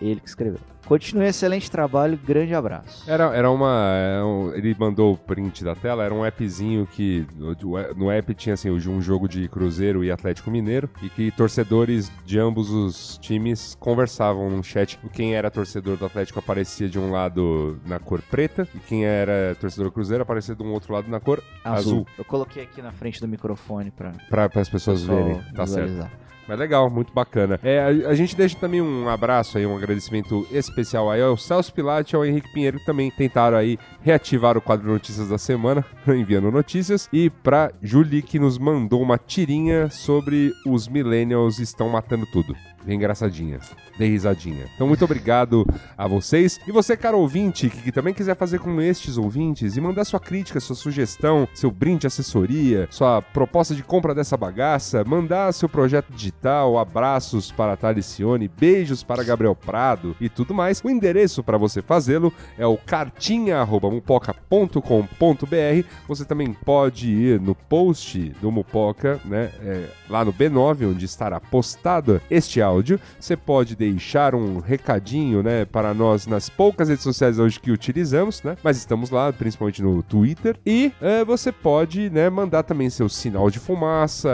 S4: ele que escreveu. Continue excelente trabalho, grande abraço.
S3: Era, era uma. é um- ele mandou o print da tela, era um appzinho que. No, no app tinha assim, um jogo de Cruzeiro e Atlético Mineiro, e que torcedores de ambos os times conversavam num chat. Quem era torcedor do Atlético aparecia de um lado na cor preta, e quem era torcedor do Cruzeiro aparecia de um outro lado na cor azul.
S4: Eu coloquei aqui na frente do microfone para
S3: Para as pessoas verem. Tá certo. Mas legal, muito bacana. É, a, a gente deixa também um abraço aí, um agradecimento especial aí ao Celso Pilate e ao Henrique Pinheiro que também tentaram aí reativar o quadro Notícias da Semana, enviando notícias. E pra Julie que nos mandou uma tirinha sobre os millennials estão matando tudo. Bem engraçadinha, bem risadinha. Então, muito obrigado a vocês. E você, cara ouvinte, que, também quiser fazer com estes ouvintes e mandar sua crítica, sua sugestão, seu brinde, assessoria, sua proposta de compra dessa bagaça, mandar seu projeto digital, abraços para Talicione, beijos para Gabriel Prado e tudo mais. O endereço para você fazê-lo é o cartinha.mupoca.com.br. Você também pode ir no post do Mupoca, né? é, lá no B9, onde estará postado este áudio. Você pode deixar um recadinho, né, para nós nas poucas redes sociais hoje que utilizamos, né? Mas estamos lá, principalmente no Twitter. E é, você pode, né, mandar também seu sinal de fumaça,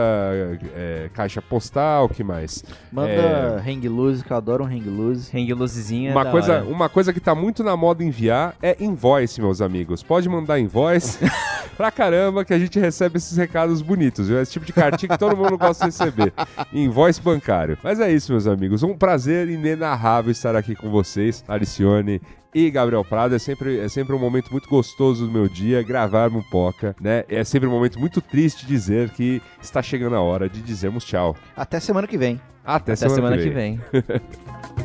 S3: é, caixa postal, que mais?
S4: Manda
S3: É.
S4: hang loose, que eu adoro um hang loose.
S2: Hang luzinha.
S3: Uma
S2: da
S3: coisa,
S2: hora.
S3: uma coisa que tá muito na moda enviar é invoice, meus amigos. Pode mandar invoice. pra caramba que a gente recebe esses recados bonitos, viu? Esse tipo de cartinha que todo mundo gosta de receber. Em voz bancário. Mas é isso, meus amigos. Um prazer inenarrável estar aqui com vocês, Alicione e Gabriel Prado. É sempre, é sempre um momento muito gostoso do meu dia gravar Mupoca, né? É sempre um momento muito triste dizer que está chegando a hora de dizermos tchau.
S4: Até semana que vem.
S3: Até,
S2: Até semana que vem.
S3: vem.